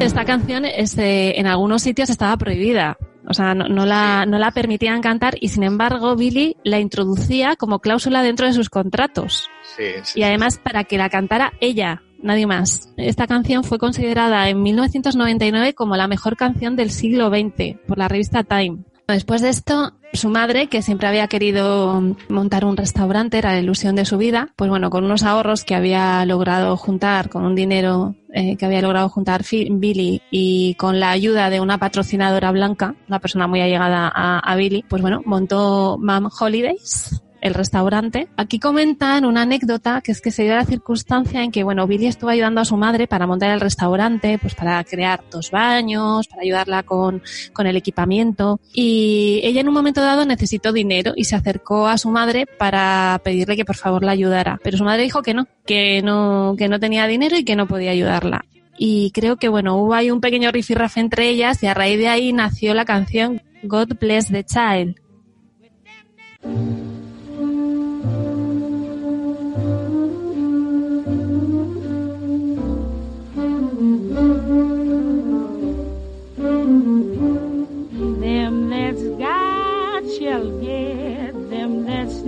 Esta canción este, en algunos sitios estaba prohibida. O sea, no, no la, no la permitían cantar y sin embargo Billy la introducía como cláusula dentro de sus contratos. Sí, sí, Y además para que la cantara ella, nadie más. Esta canción fue considerada en 1999 como la mejor canción del siglo XX por la revista Time. Después de esto, su madre, que siempre había querido montar un restaurante, era la ilusión de su vida, pues bueno, con unos ahorros que había logrado juntar, con un dinero eh, que había logrado juntar Billy y con la ayuda de una patrocinadora blanca, una persona muy allegada a, a Billy, pues bueno, montó Mom Holidays, el restaurante. Aquí comentan una anécdota que es que se dio la circunstancia en que, bueno, Billy estuvo ayudando a su madre para montar el restaurante, pues para crear dos baños, para ayudarla con, con el equipamiento. Y ella en un momento dado necesitó dinero y se acercó a su madre para pedirle que por favor la ayudara. Pero su madre dijo que no, que no, que no tenía dinero y que no podía ayudarla. Y creo que, bueno, hubo ahí un pequeño rifirrafe entre ellas y a raíz de ahí nació la canción God Bless the Child.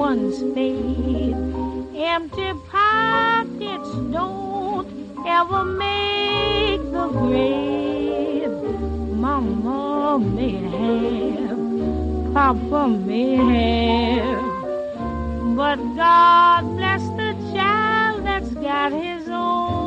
Ones fade. Empty pockets don't ever make the grave. Mama may have, Papa may have, but God bless the child that's got his own,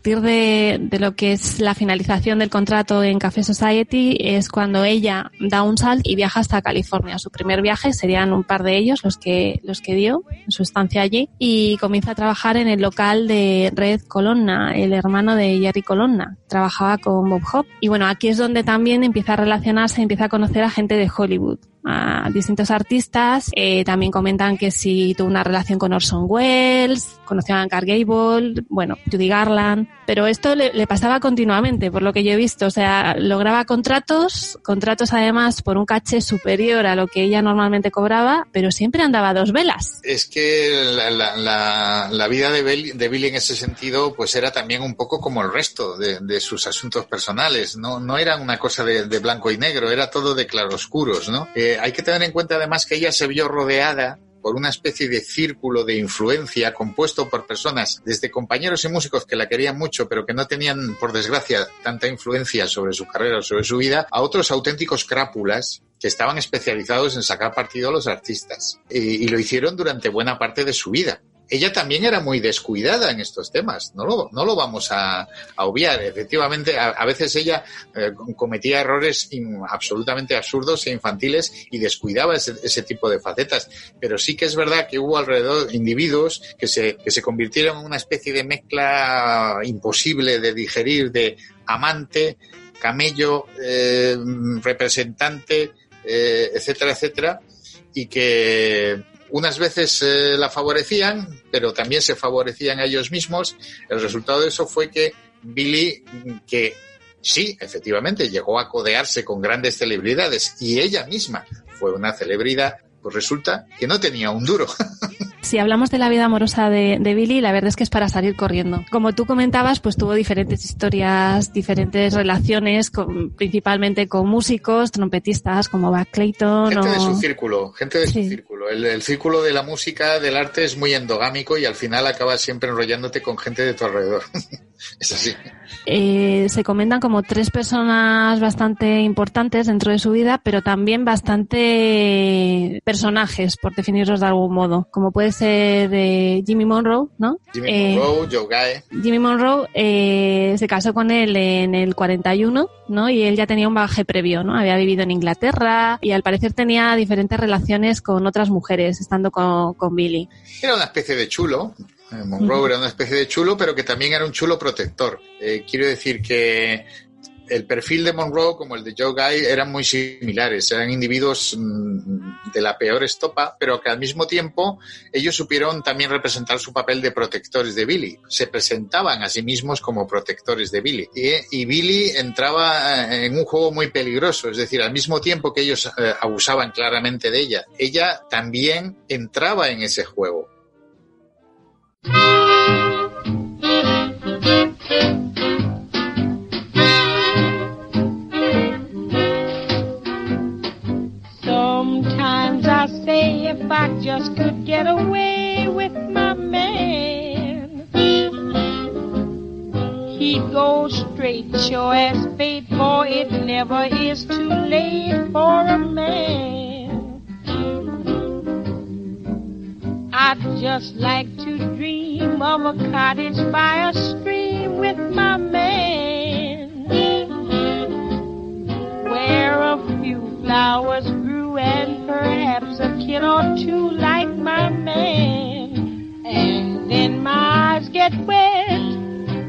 partir de, lo que es la finalización del contrato en Café Society es cuando ella da un salto y viaja hasta California. Su primer viaje serían un par de ellos los que, los que dio en su estancia allí y comienza a trabajar en el local de Red Colonna, el hermano de Jerry Colonna. Trabajaba con Bob Hope. Y bueno, aquí es donde también empieza a relacionarse, empieza a conocer a gente de Hollywood a distintos artistas. Eh, también comentan que si tuvo una relación con Orson Welles, conoció a Carl Gable, bueno, Judy Garland. Pero esto le, pasaba continuamente, por lo que yo he visto. O sea, lograba contratos, contratos además por un caché superior a lo que ella normalmente cobraba, pero siempre andaba a dos velas. Es que la, la, la, vida de Billy, en ese sentido, pues era también un poco como el resto de, de sus asuntos personales. No, no era una cosa de, de, blanco y negro, era todo de claroscuros, ¿no? Eh, hay que tener en cuenta además que ella se vio rodeada por una especie de círculo de influencia compuesto por personas, desde compañeros y músicos que la querían mucho, pero que no tenían, por desgracia, tanta influencia sobre su carrera o sobre su vida, a otros auténticos crápulas que estaban especializados en sacar partido a los artistas. Y, y lo hicieron durante buena parte de su vida ella también era muy descuidada en estos temas, no lo, no lo vamos a, a obviar. Efectivamente, a, a veces ella eh, cometía errores absolutamente absurdos e infantiles y descuidaba ese, ese, tipo de facetas, pero sí que es verdad que hubo alrededor individuos que se, que se convirtieron en una especie de mezcla imposible de digerir de amante, camello, eh, representante, eh, etcétera, etcétera, y que unas veces eh, la favorecían, pero también se favorecían a ellos mismos. El resultado de eso fue que Billy, que sí, efectivamente, llegó a codearse con grandes celebridades y ella misma fue una celebridad, pues resulta que no tenía un duro. Si hablamos de la vida amorosa de, de, Billy, la verdad es que es para salir corriendo. Como tú comentabas, pues tuvo diferentes historias, diferentes relaciones, con, principalmente con músicos, trompetistas como Buck Clayton. Gente o... de su círculo, gente de sí. su círculo. El, el, círculo de la música, del arte es muy endogámico y al final acabas siempre enrollándote con gente de tu alrededor. es así. Eh, se comentan como tres personas bastante importantes dentro de su vida, pero también bastante personajes, por definirlos de algún modo, como puede ser eh, Jimmy Monroe, ¿no? Jimmy eh, Monroe, Joe Guy. Jimmy Monroe se casó con él en el 41, ¿no? Y él ya tenía un bagaje previo, ¿no? Había vivido en Inglaterra y al parecer tenía diferentes relaciones con otras mujeres, estando con, con Billy. Era una especie de chulo. Monroe uh -huh. era una especie de chulo, pero que también era un chulo protector. Eh, quiero decir que el perfil de Monroe como el de Joe Guy eran muy similares, eran individuos mm, de la peor estopa, pero que al mismo tiempo ellos supieron también representar su papel de protectores de Billy. Se presentaban a sí mismos como protectores de Billy. Y, Billy entraba en un juego muy peligroso, es decir, al mismo tiempo que ellos eh, abusaban claramente de ella, ella también entraba en ese juego. Sometimes I say if I just could get away with my man, he'd go straight, sure as fate, for it never is too late for a man. I'd just like to dream of a cottage by a stream with my man, where a few flowers grew and perhaps a kid or two like my man. And then my eyes get wet,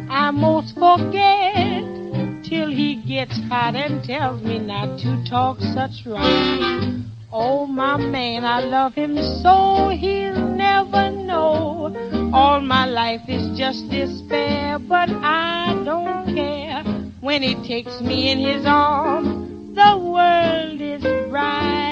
I most forget till he gets hot and tells me not to talk such rhyme. Oh, my man, I love him so he'll never know. All my life is just despair, but I don't care. When he takes me in his arms, the world is right.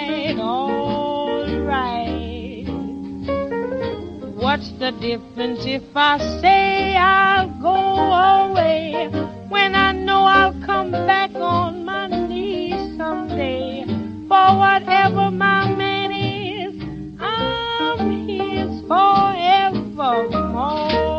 What's the difference if I say I'll go away when I know I'll come back on my knees someday? For whatever my man is, I'm his forevermore.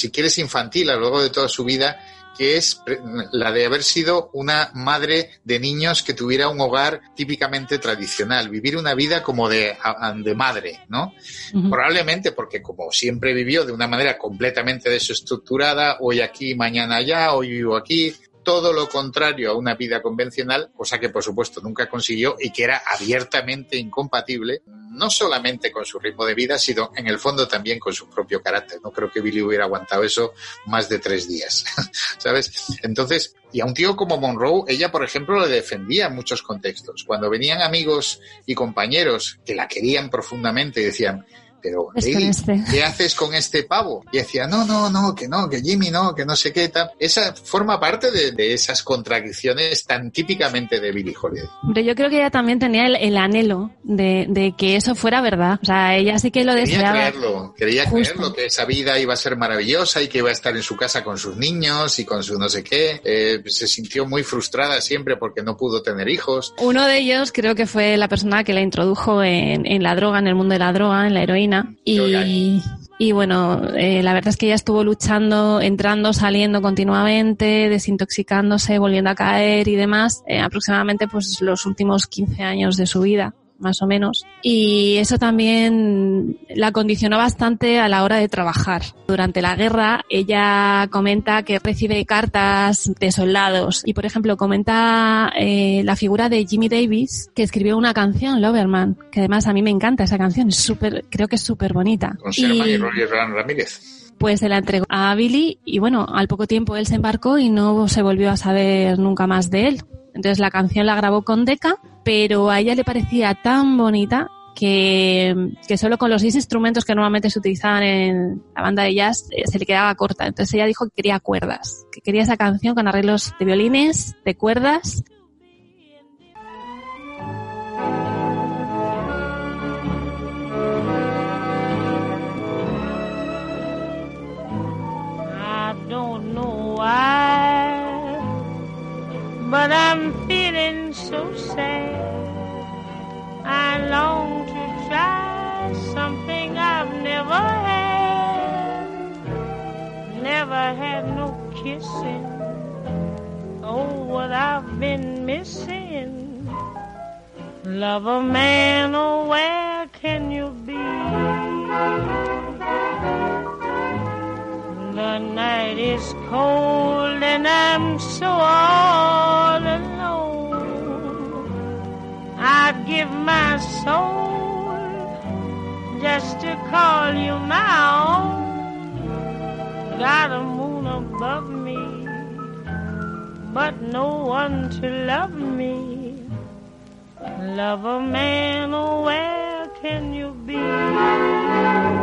Si quieres infantil, a lo largo de toda su vida, que es la de haber sido una madre de niños que tuviera un hogar típicamente tradicional, vivir una vida como de, madre, ¿no? Probablemente porque como siempre vivió de una manera completamente desestructurada, hoy aquí, mañana allá, hoy vivo aquí, todo lo contrario a una vida convencional, cosa que por supuesto nunca consiguió y que era abiertamente incompatible, no solamente con su ritmo de vida, sino en el fondo también con su propio carácter. No creo que Billy hubiera aguantado eso más de tres días, ¿sabes? Entonces, y a un tío como Monroe, ella, por ejemplo, le defendía en muchos contextos. Cuando venían amigos y compañeros que la querían profundamente y decían, pero este. ¿qué haces con este pavo? Y decía, no, no, no, que no, que Jimmy no, que no sé qué tal. Esa forma parte de, de esas contradicciones tan típicamente de Billie Holiday. Hombre, yo creo que ella también tenía el, el anhelo de, de que eso fuera verdad. O sea, ella sí que lo Quería deseaba. creerlo, quería Justo. creerlo, que esa vida iba a ser maravillosa y que iba a estar en su casa con sus niños y con su no sé qué. Eh, se sintió muy frustrada siempre porque no pudo tener hijos. Uno de ellos creo que fue la persona que la introdujo en, en la droga, en el mundo de la droga, en la heroína. Y bueno, eh, la verdad es que ella estuvo luchando, entrando, saliendo continuamente, desintoxicándose, volviendo a caer y demás, eh, aproximadamente pues los últimos 15 años de su vida más o menos. Y eso también la condicionó bastante a la hora de trabajar. Durante la guerra, ella comenta que recibe cartas de soldados y, por ejemplo, comenta eh, la figura de Jimmy Davis, que escribió una canción, Loverman, que además a mí me encanta esa canción, es súper, creo que es súper bonita. Con Sherman y, Y- Roger Ram- Ramírez. pues se la entregó a Billy y bueno, al poco tiempo él se embarcó y no se volvió a saber nunca más de él. Entonces la canción la grabó con Decca, pero a ella le parecía tan bonita que, que solo con los seis instrumentos que normalmente se utilizaban en la banda de jazz eh, se le quedaba corta. Entonces ella dijo que quería cuerdas, que quería esa canción con arreglos de violines, de cuerdas. But I'm feeling so sad. I long to try something I've never had. Never had no kissing. Oh, what I've been missing. Love a man, oh, where can you be? The night is cold and I'm so all alone. I'd give my soul just to call you my own. Got a moon above me, but no one to love me. Love a man, oh, where can you be?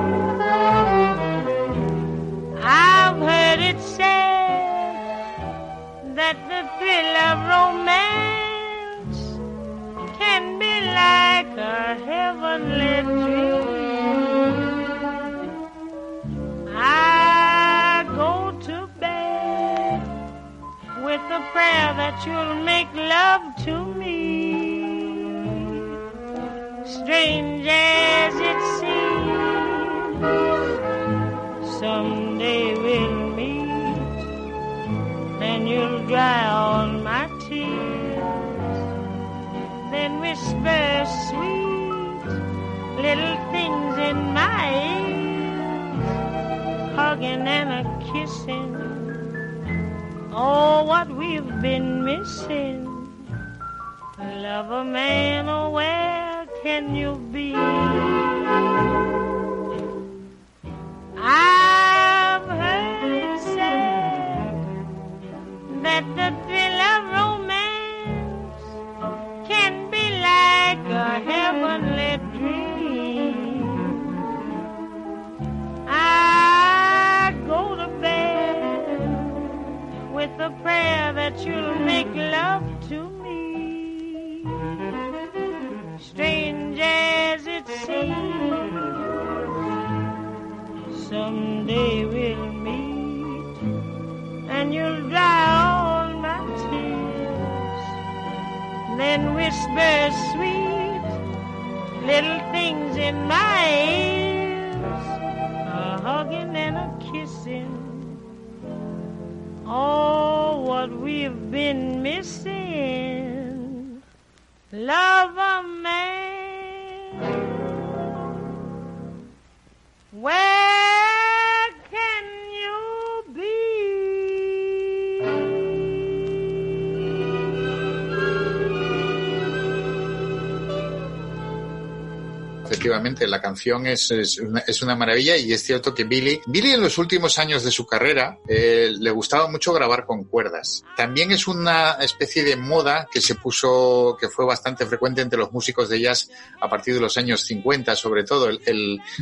La canción es, es, una, maravilla y es cierto que Billy, Billy en los últimos años de su carrera eh, le gustaba mucho grabar con cuerdas. También es una especie de moda que se puso, que fue bastante frecuente entre los músicos de jazz a partir de los años 50, sobre todo.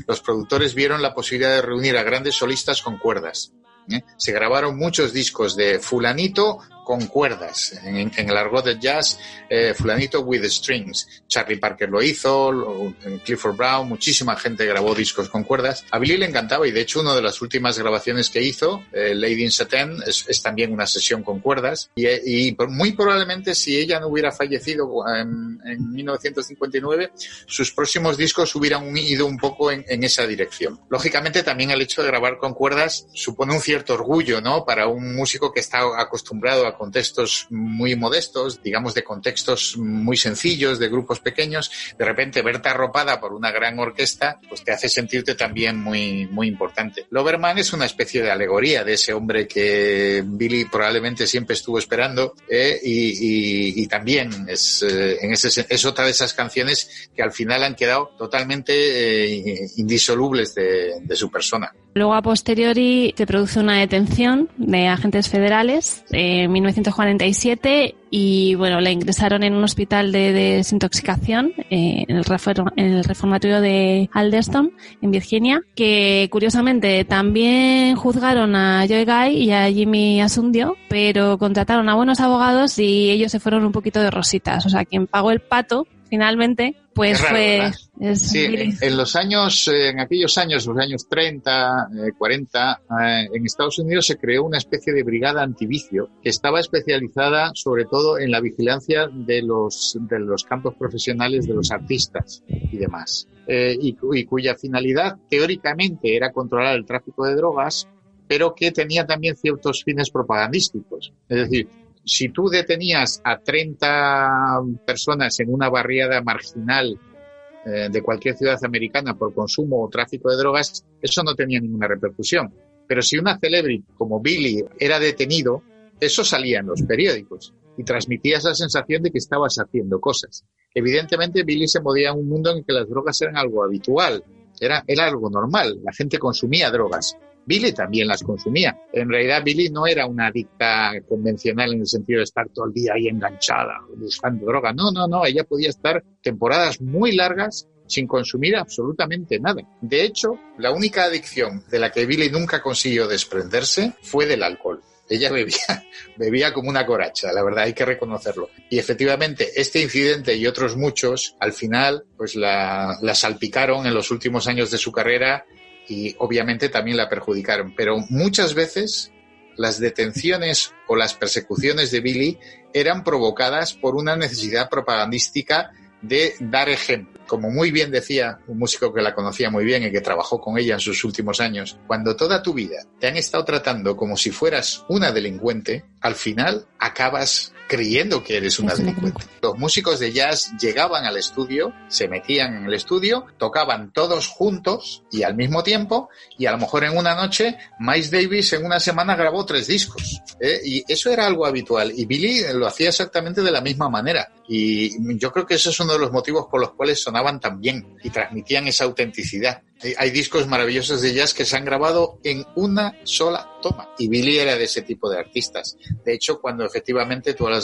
Los productores vieron la posibilidad de reunir a grandes solistas con cuerdas. ¿eh? Se grabaron muchos discos de fulanito con cuerdas. En, en el argot del jazz, eh, fulanito with strings. Charlie Parker lo hizo, lo, Clifford Brown, muchísima gente grabó discos con cuerdas. A Billy le encantaba y de hecho una de las últimas grabaciones que hizo, eh, Lady in Satin, es, es, también una sesión con cuerdas. Y, y, muy probablemente si ella no hubiera fallecido en, en 1959, sus próximos discos hubieran ido un poco en, en, esa dirección. Lógicamente también el hecho de grabar con cuerdas supone un cierto orgullo, ¿no? Para un músico que está acostumbrado a contextos muy modestos, digamos de contextos muy sencillos, de grupos pequeños, de repente verte arropada por una gran orquesta, pues te hace sentirte también muy, muy importante. Loverman es una especie de alegoría de ese hombre que Billy probablemente siempre estuvo esperando eh, y, y, y, también es, eh, en ese, es otra de esas canciones que al final han quedado totalmente eh, indisolubles de, de su persona. Luego, a posteriori, se produce una detención de agentes federales en 1947 y, bueno, la ingresaron en un hospital de desintoxicación eh, en, el en el reformatorio de Alderston, en Virginia, que curiosamente también juzgaron a Joy Guy y a Jimmy Asundio, pero contrataron a buenos abogados y ellos se fueron un poquito de rositas. O sea, quien pagó el pato finalmente pues raro, fue es sí, en, en, los años eh, en aquellos años los años 30 eh, 40 eh, en Estados Unidos se creó una especie de brigada antivicio que estaba especializada sobre todo en la vigilancia de los de los campos profesionales de los artistas y demás eh, y, y cuya finalidad teóricamente era controlar el tráfico de drogas pero que tenía también ciertos fines propagandísticos. Es decir si tú detenías a 30 personas en una barriada marginal eh, de cualquier ciudad americana por consumo o tráfico de drogas, eso no tenía ninguna repercusión. Pero si una celebrity como Billy era detenido, eso salía en los periódicos y transmitía esa sensación de que estabas haciendo cosas. Evidentemente, Billy se movía en un mundo en el que las drogas eran algo habitual, era, era algo normal, la gente consumía drogas. Billy también las consumía. En realidad, Billy no era una adicta convencional en el sentido de estar todo el día ahí enganchada, buscando droga. No, no, no. Ella podía estar temporadas muy largas sin consumir absolutamente nada. De hecho, la única adicción de la que Billy nunca consiguió desprenderse fue del alcohol. Ella bebía, bebía como una coracha, la verdad hay que reconocerlo. Y efectivamente, este incidente y otros muchos, al final, pues la, la salpicaron en los últimos años de su carrera y obviamente también la perjudicaron. Pero muchas veces las detenciones o las persecuciones de Billy eran provocadas por una necesidad propagandística de dar ejemplo. Como muy bien decía un músico que la conocía muy bien y que trabajó con ella en sus últimos años, cuando toda tu vida te han estado tratando como si fueras una delincuente, al final acabas creyendo que eres una delincuente. Los músicos de jazz llegaban al estudio, se metían en el estudio, tocaban todos juntos y al mismo tiempo, y a lo mejor en una noche Miles Davis en una semana grabó tres discos. ¿eh? Y eso era algo habitual. Y Billy lo hacía exactamente de la misma manera. Y yo creo que ese es uno de los motivos por los cuales sonaban tan bien y transmitían esa autenticidad. Hay- discos maravillosos de jazz que se han grabado en una sola toma. Y Billy era de ese tipo de artistas. De hecho, cuando efectivamente tú lo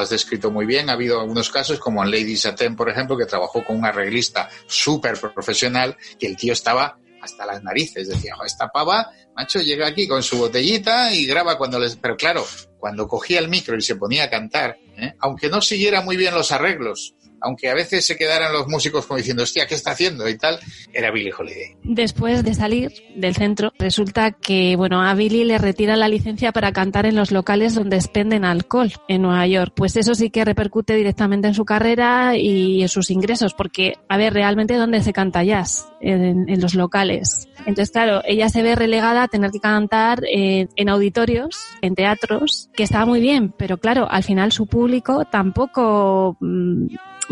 has, descrito muy bien, ha habido algunos casos, como en Lady Satin, por ejemplo, que trabajó con un arreglista súper profesional, que el tío estaba hasta las narices. Decía, "Jo, esta pava, macho, llega aquí con su botellita y graba cuando les... Pero claro, cuando cogía el micro y se ponía a cantar, ¿eh? aunque no siguiera muy bien los arreglos, aunque a veces se quedaran los músicos como diciendo, hostia, ¿qué está haciendo? y tal, era Billie Holiday. Después de salir del centro, resulta que, bueno, a Billy le retiran la licencia para cantar en los locales donde expenden alcohol en Nueva York. Pues eso sí que repercute directamente en su carrera y en sus ingresos, porque, a ver, realmente dónde se canta jazz, en, los locales. Entonces, claro, ella se ve relegada a tener que cantar en auditorios, en teatros, que estaba muy bien, pero claro, al final su público tampoco mm,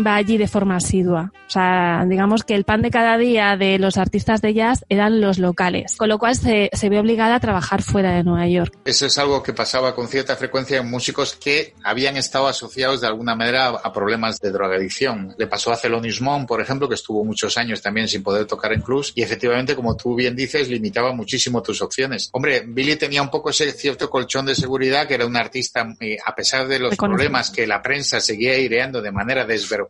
va allí de forma asidua. O sea, digamos que el pan de cada día de los artistas de jazz eran los locales, con lo cual se, se ve obligada a trabajar fuera de Nueva York. Eso es algo que pasaba con cierta frecuencia en músicos que habían estado asociados de alguna manera a, problemas de drogadicción. Le pasó a Thelonious Monk, por ejemplo, que estuvo muchos años también sin poder tocar en clubs y efectivamente, como tú bien dices, limitaba muchísimo tus opciones. Hombre, Billy tenía un poco ese cierto colchón de seguridad que era un artista, eh, a pesar de los problemas que la prensa seguía aireando de manera desvergonzada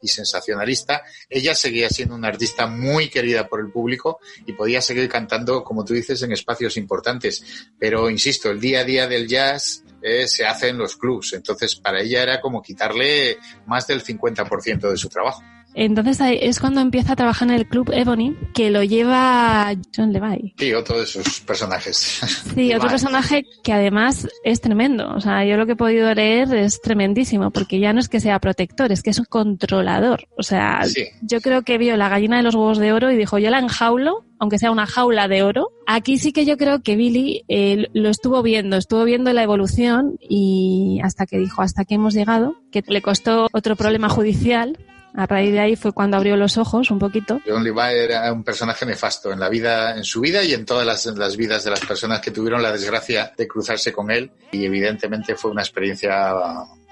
y sensacionalista, ella seguía siendo una artista muy querida por el público y podía seguir cantando, como tú dices, en espacios importantes. Pero, insisto, el día a día del jazz eh, se hace en los clubs. Entonces, para ella era como quitarle más del 50% de su trabajo. Entonces ahí es cuando empieza a trabajar en el club Ebony, que lo lleva John Levi. Sí, otro de esos personajes. Sí, otro personaje que además es tremendo. O sea, yo lo que he podido leer es tremendísimo, porque ya no es que sea protector, es que es un controlador. O sea, Sí. yo creo que vio la gallina de los huevos de oro y dijo, yo la enjaulo, aunque sea una jaula de oro. Aquí sí que yo creo que Billy eh, lo estuvo viendo, estuvo viendo la evolución y hasta que dijo, hasta que hemos llegado, que le costó otro problema judicial. A raíz de ahí fue cuando abrió los ojos un poquito. John Levi era un personaje nefasto en la vida, en su vida y en todas las, en las vidas de las personas que tuvieron la desgracia de cruzarse con él. Y evidentemente fue una experiencia,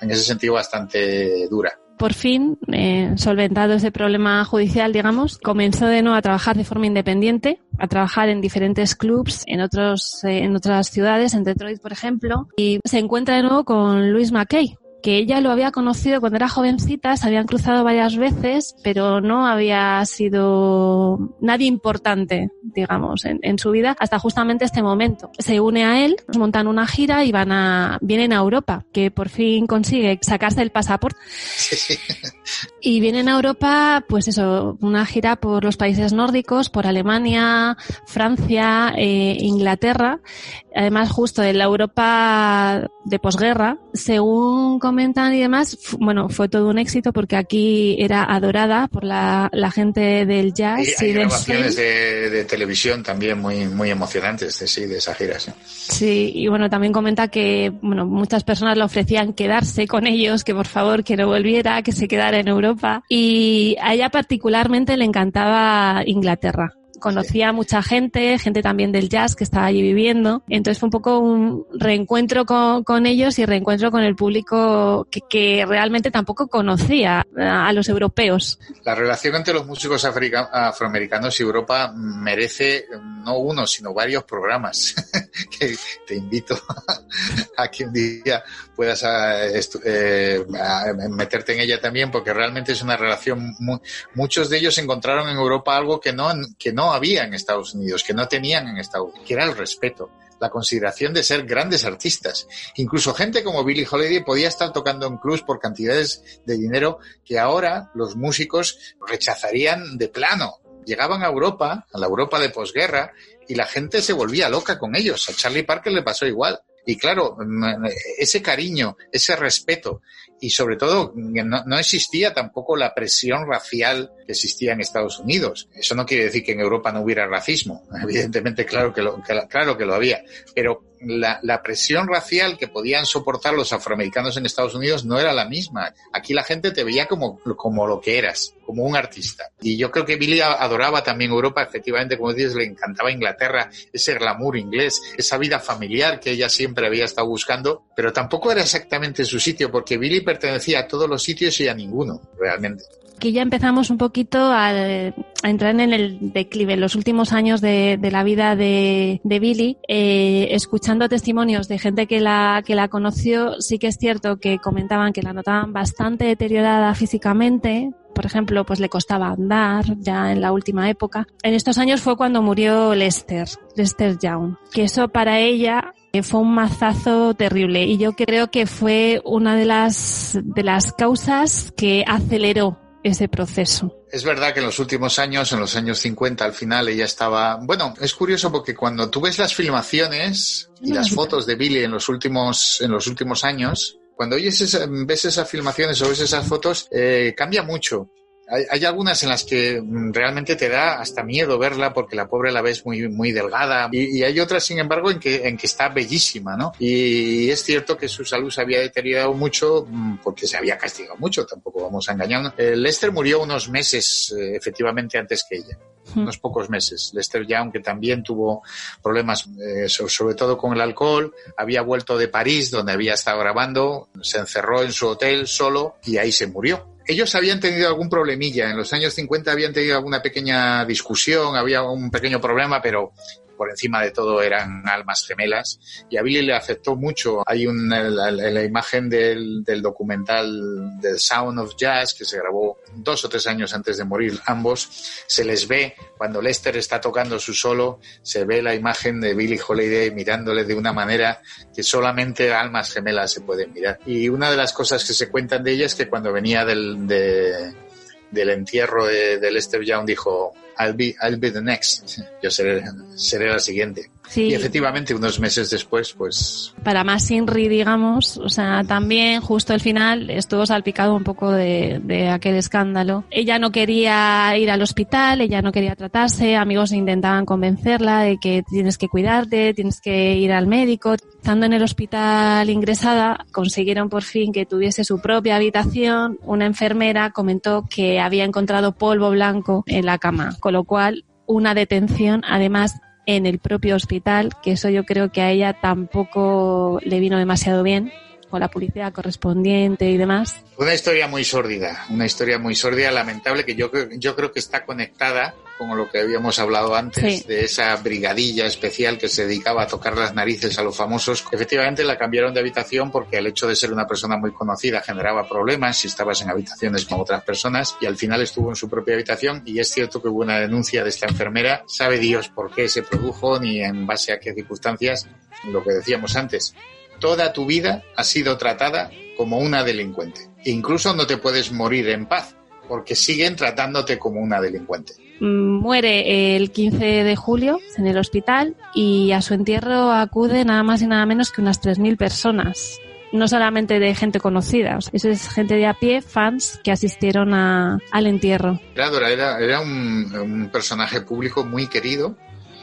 en ese sentido, bastante dura. por fin, eh, solventado ese problema judicial, digamos, comenzó de nuevo a trabajar de forma independiente, a trabajar en diferentes clubs, en otros, eh, en otras ciudades, en Detroit, por ejemplo, y se encuentra de nuevo con Louis McKay, que ella lo había conocido cuando era jovencita, se habían cruzado varias veces, pero no había sido nadie importante, digamos, en, en su vida hasta justamente este momento. Se une a él, montan una gira y van a, vienen a Europa, que por fin consigue sacarse el pasaporte Sí. y vienen a Europa, pues eso, una gira por los países nórdicos, por Alemania, Francia, eh, Inglaterra, además justo en la Europa de posguerra, según comentan y demás, bueno, fue todo un éxito porque aquí era adorada por la, la gente del jazz Y y, hay del grabaciones de, de televisión también muy, muy emocionantes de, sí, de esa gira. Sí. Sí, y bueno, también comenta que, bueno, muchas personas le ofrecían quedarse con ellos, que por favor que no volviera, que se quedara en Europa. Y a ella particularmente le encantaba Inglaterra. Conocía a mucha gente, gente también del jazz que estaba allí viviendo. Entonces fue un poco un reencuentro con, con ellos y reencuentro con el público que, que realmente tampoco conocía a, los europeos. La relación entre los músicos africa- afroamericanos y Europa merece no uno, sino varios programas que te invito a que un día puedas estu- eh, a meterte en ella también, porque realmente es una relación muy, muchos de ellos encontraron en Europa algo que no, que no había en Estados Unidos, que no tenían en Estados Unidos, que era el respeto la consideración de ser grandes artistas. Incluso gente como Billie Holiday podía estar tocando en clubs por cantidades de dinero que ahora los músicos rechazarían de plano. Llegaban a Europa, a la Europa de posguerra, y la gente se volvía loca con ellos. A Charlie Parker le pasó igual. Y claro, mm, ese cariño, ese respeto y sobre todo no, no, existía tampoco la presión racial que existía en Estados Unidos. Eso no quiere decir que en Europa no hubiera racismo. Evidentemente, claro que lo, que, claro que lo había. Pero la, la, presión racial que podían soportar los afroamericanos en Estados Unidos no era la misma. Aquí la gente te veía como, como lo que eras, como un artista. Y yo creo que Billy adoraba también Europa, efectivamente, como dices, le encantaba Inglaterra, ese glamour inglés, esa vida familiar que ella siempre había estado buscando, pero tampoco era exactamente su sitio, porque Billy pertenecía a todos los sitios y a ninguno, realmente aquí ya empezamos un poquito a, a, entrar en el declive, en los últimos años de, de la vida de, de Billy, eh, escuchando testimonios de gente que la, que la conoció, sí que es cierto que comentaban que la notaban bastante deteriorada físicamente, por ejemplo, pues le costaba andar ya en la última época. En estos años fue cuando murió Lester, Lester Young, que eso para ella fue un mazazo terrible y yo creo que fue una de las de las causas que aceleró ese proceso. Es verdad que en los últimos años, en los años 50 al final, ella estaba... Bueno, es curioso porque cuando tú ves las filmaciones y las fotos de Billy en los últimos, en los últimos años, cuando oyes esa, ves esas filmaciones o ves esas fotos, eh, cambia mucho. Hay, hay, algunas en las que realmente te da hasta miedo verla porque la pobre la ves muy, muy delgada y, y, hay otras, sin embargo, en que, en que está bellísima, ¿no? Y es cierto que su salud se había deteriorado mucho porque se había castigado mucho, tampoco vamos a engañarnos. Eh, Lester murió unos meses, eh, efectivamente, antes que ella unos pocos meses. Lester Young, que también tuvo problemas, eh, sobre todo con el alcohol, había vuelto de París, donde había estado grabando, se encerró en su hotel solo y ahí se murió. Ellos habían tenido algún problemilla, en los años 50 habían tenido alguna pequeña discusión, había un pequeño problema, pero por encima de todo eran almas gemelas y a Billy le afectó mucho. Hay una, la, la, imagen del, documental The Sound of Jazz que se grabó dos o tres años antes de morir ambos. Se les ve cuando Lester está tocando su solo, se ve la imagen de Billy Holiday mirándole de una manera que solamente almas gemelas se pueden mirar. Y una de las cosas que se cuentan de ella es que cuando venía del, de, del entierro de Lester Young dijo I'll be, I'll be the next. Yo seré, seré la siguiente. Sí. Y efectivamente, unos meses después, pues. Para más Inri, digamos, o sea, también justo al final estuvo salpicado un poco de, de, aquel escándalo. Ella no quería ir al hospital, ella no quería tratarse, amigos intentaban convencerla de que tienes que cuidarte, tienes que ir al médico. Estando en el hospital ingresada, consiguieron por fin que tuviese su propia habitación. Una enfermera comentó que había encontrado polvo blanco en la cama, con lo cual una detención, además en el propio hospital, que eso yo creo que a ella tampoco le vino demasiado bien con la publicidad correspondiente y demás. Una historia muy sórdida, una historia muy sórdida, lamentable, que yo, yo creo que está conectada con lo que habíamos hablado antes, Sí. de esa brigadilla especial que se dedicaba a tocar las narices a los famosos. Efectivamente la cambiaron de habitación porque el hecho de ser una persona muy conocida generaba problemas si estabas en habitaciones con otras personas y al final estuvo en su propia habitación y es cierto que hubo una denuncia de esta enfermera. Sabe Dios por qué se produjo ni en base a qué circunstancias, lo que decíamos antes. Toda tu vida ha sido tratada como una delincuente. E incluso no te puedes morir en paz porque siguen tratándote como una delincuente. Muere el 15 de julio en el hospital y a su entierro acude nada más y nada menos que unas 3.000 personas. No solamente de gente conocida, eso es gente de a pie, fans que asistieron a, al entierro. Era, era, un personaje público muy querido,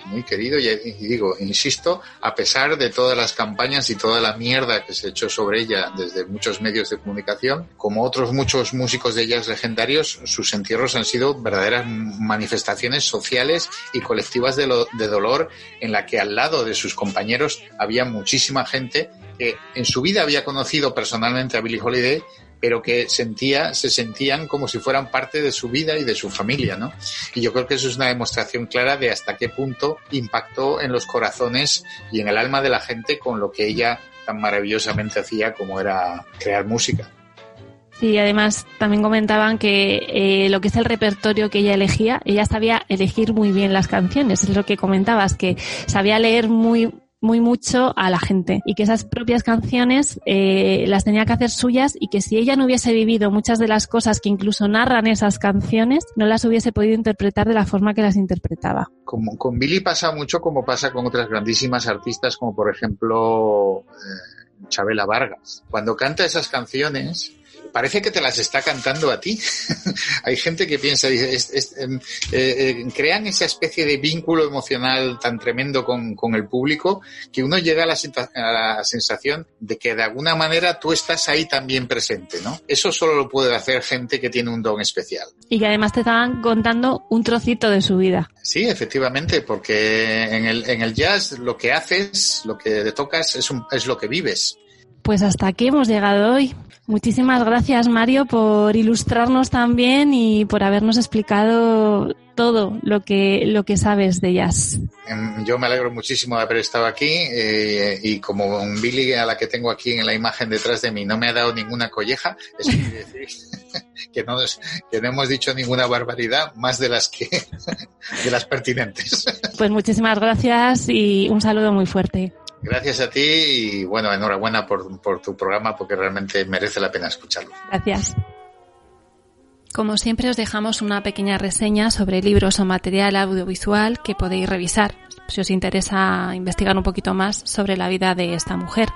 muy querido y, digo, insisto, a pesar de todas las campañas y toda la mierda que se echó sobre ella desde muchos medios de comunicación, como otros muchos músicos de jazz legendarios, sus entierros han sido verdaderas manifestaciones sociales y colectivas de, lo, de dolor en la que al lado de sus compañeros había muchísima gente que en su vida había conocido personalmente a Billie Holiday pero que sentía, se sentían como si fueran parte de su vida y de su familia, ¿no? Y yo creo que eso es una demostración clara de hasta qué punto impactó en los corazones y en el alma de la gente con lo que ella tan maravillosamente hacía como era crear música. Sí, además también comentaban que eh, lo que es el repertorio que ella elegía, ella sabía elegir muy bien las canciones, es lo que comentabas, que sabía leer muy muy mucho a la gente y que esas propias canciones eh, las tenía que hacer suyas y que si ella no hubiese vivido muchas de las cosas que incluso narran esas canciones, no las hubiese podido interpretar de la forma que las interpretaba. Como, con Billy pasa mucho como pasa con otras grandísimas artistas como por ejemplo eh, Chabela Vargas. Cuando canta esas canciones parece que te las está cantando a ti. Hay gente que piensa, es- es, em, eh, eh, crean esa especie de vínculo emocional tan tremendo con, con el público que uno llega a la, senta- a la sensación de que de alguna manera tú estás ahí también presente, ¿no? Eso solo lo puede hacer gente que tiene un don especial. Y que además te estaban contando un trocito de su vida. Sí, efectivamente, porque en el, en el jazz lo que haces, lo que tocas es, un- es lo que vives. Pues hasta aquí hemos llegado hoy. Muchísimas gracias, Mario, por ilustrarnos también y por habernos explicado todo lo que, lo que sabes de jazz. Em, Yo me alegro muchísimo de haber estado aquí eh, y como un Billy a la que tengo aquí en la imagen detrás de mí no me ha dado ninguna colleja, eso quiere decir que no, nos- que no hemos dicho ninguna barbaridad más de las que de las pertinentes. Pues muchísimas gracias y un saludo muy fuerte. Gracias a ti y bueno, enhorabuena por, por tu programa porque realmente merece la pena escucharlo. Gracias. Como siempre os dejamos una pequeña reseña sobre libros o material audiovisual que podéis revisar si os interesa investigar un poquito más sobre la vida de esta mujer.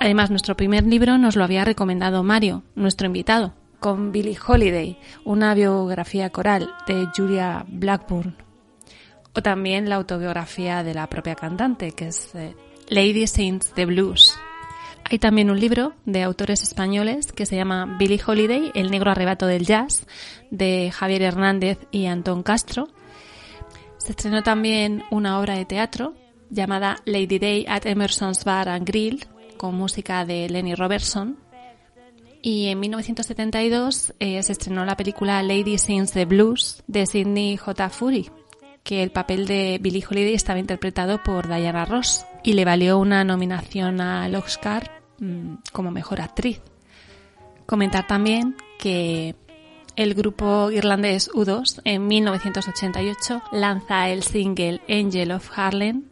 Además, nuestro primer libro nos lo había recomendado Mario, nuestro invitado, con Billie Holiday, una biografía coral de Julia Blackburn. O también la autobiografía de la propia cantante, que es eh, Lady Sings the Blues. Hay también un libro de autores españoles que se llama Billie Holiday, El negro arrebato del jazz, de Javier Hernández y Antón Castro. Se estrenó también una obra de teatro llamada Lady Day at Emerson's Bar and Grill, con música de Lenny Robertson. Y en 1972 eh, se estrenó la película Lady Sings the Blues de Sidney J. Fury, que el papel de Billie Holiday estaba interpretado por Diana Ross y le valió una nominación al Oscar mm, como mejor actriz. Comentar también que el grupo irlandés U2 en 1988 lanza el single Angel of Harlem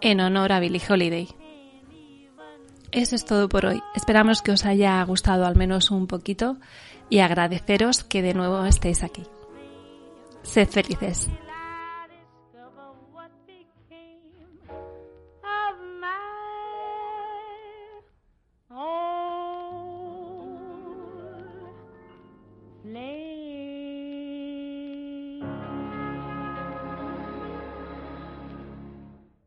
en honor a Billie Holiday. Eso es todo por hoy. Esperamos que os haya gustado al menos un poquito y agradeceros que de nuevo estéis aquí. Sed felices.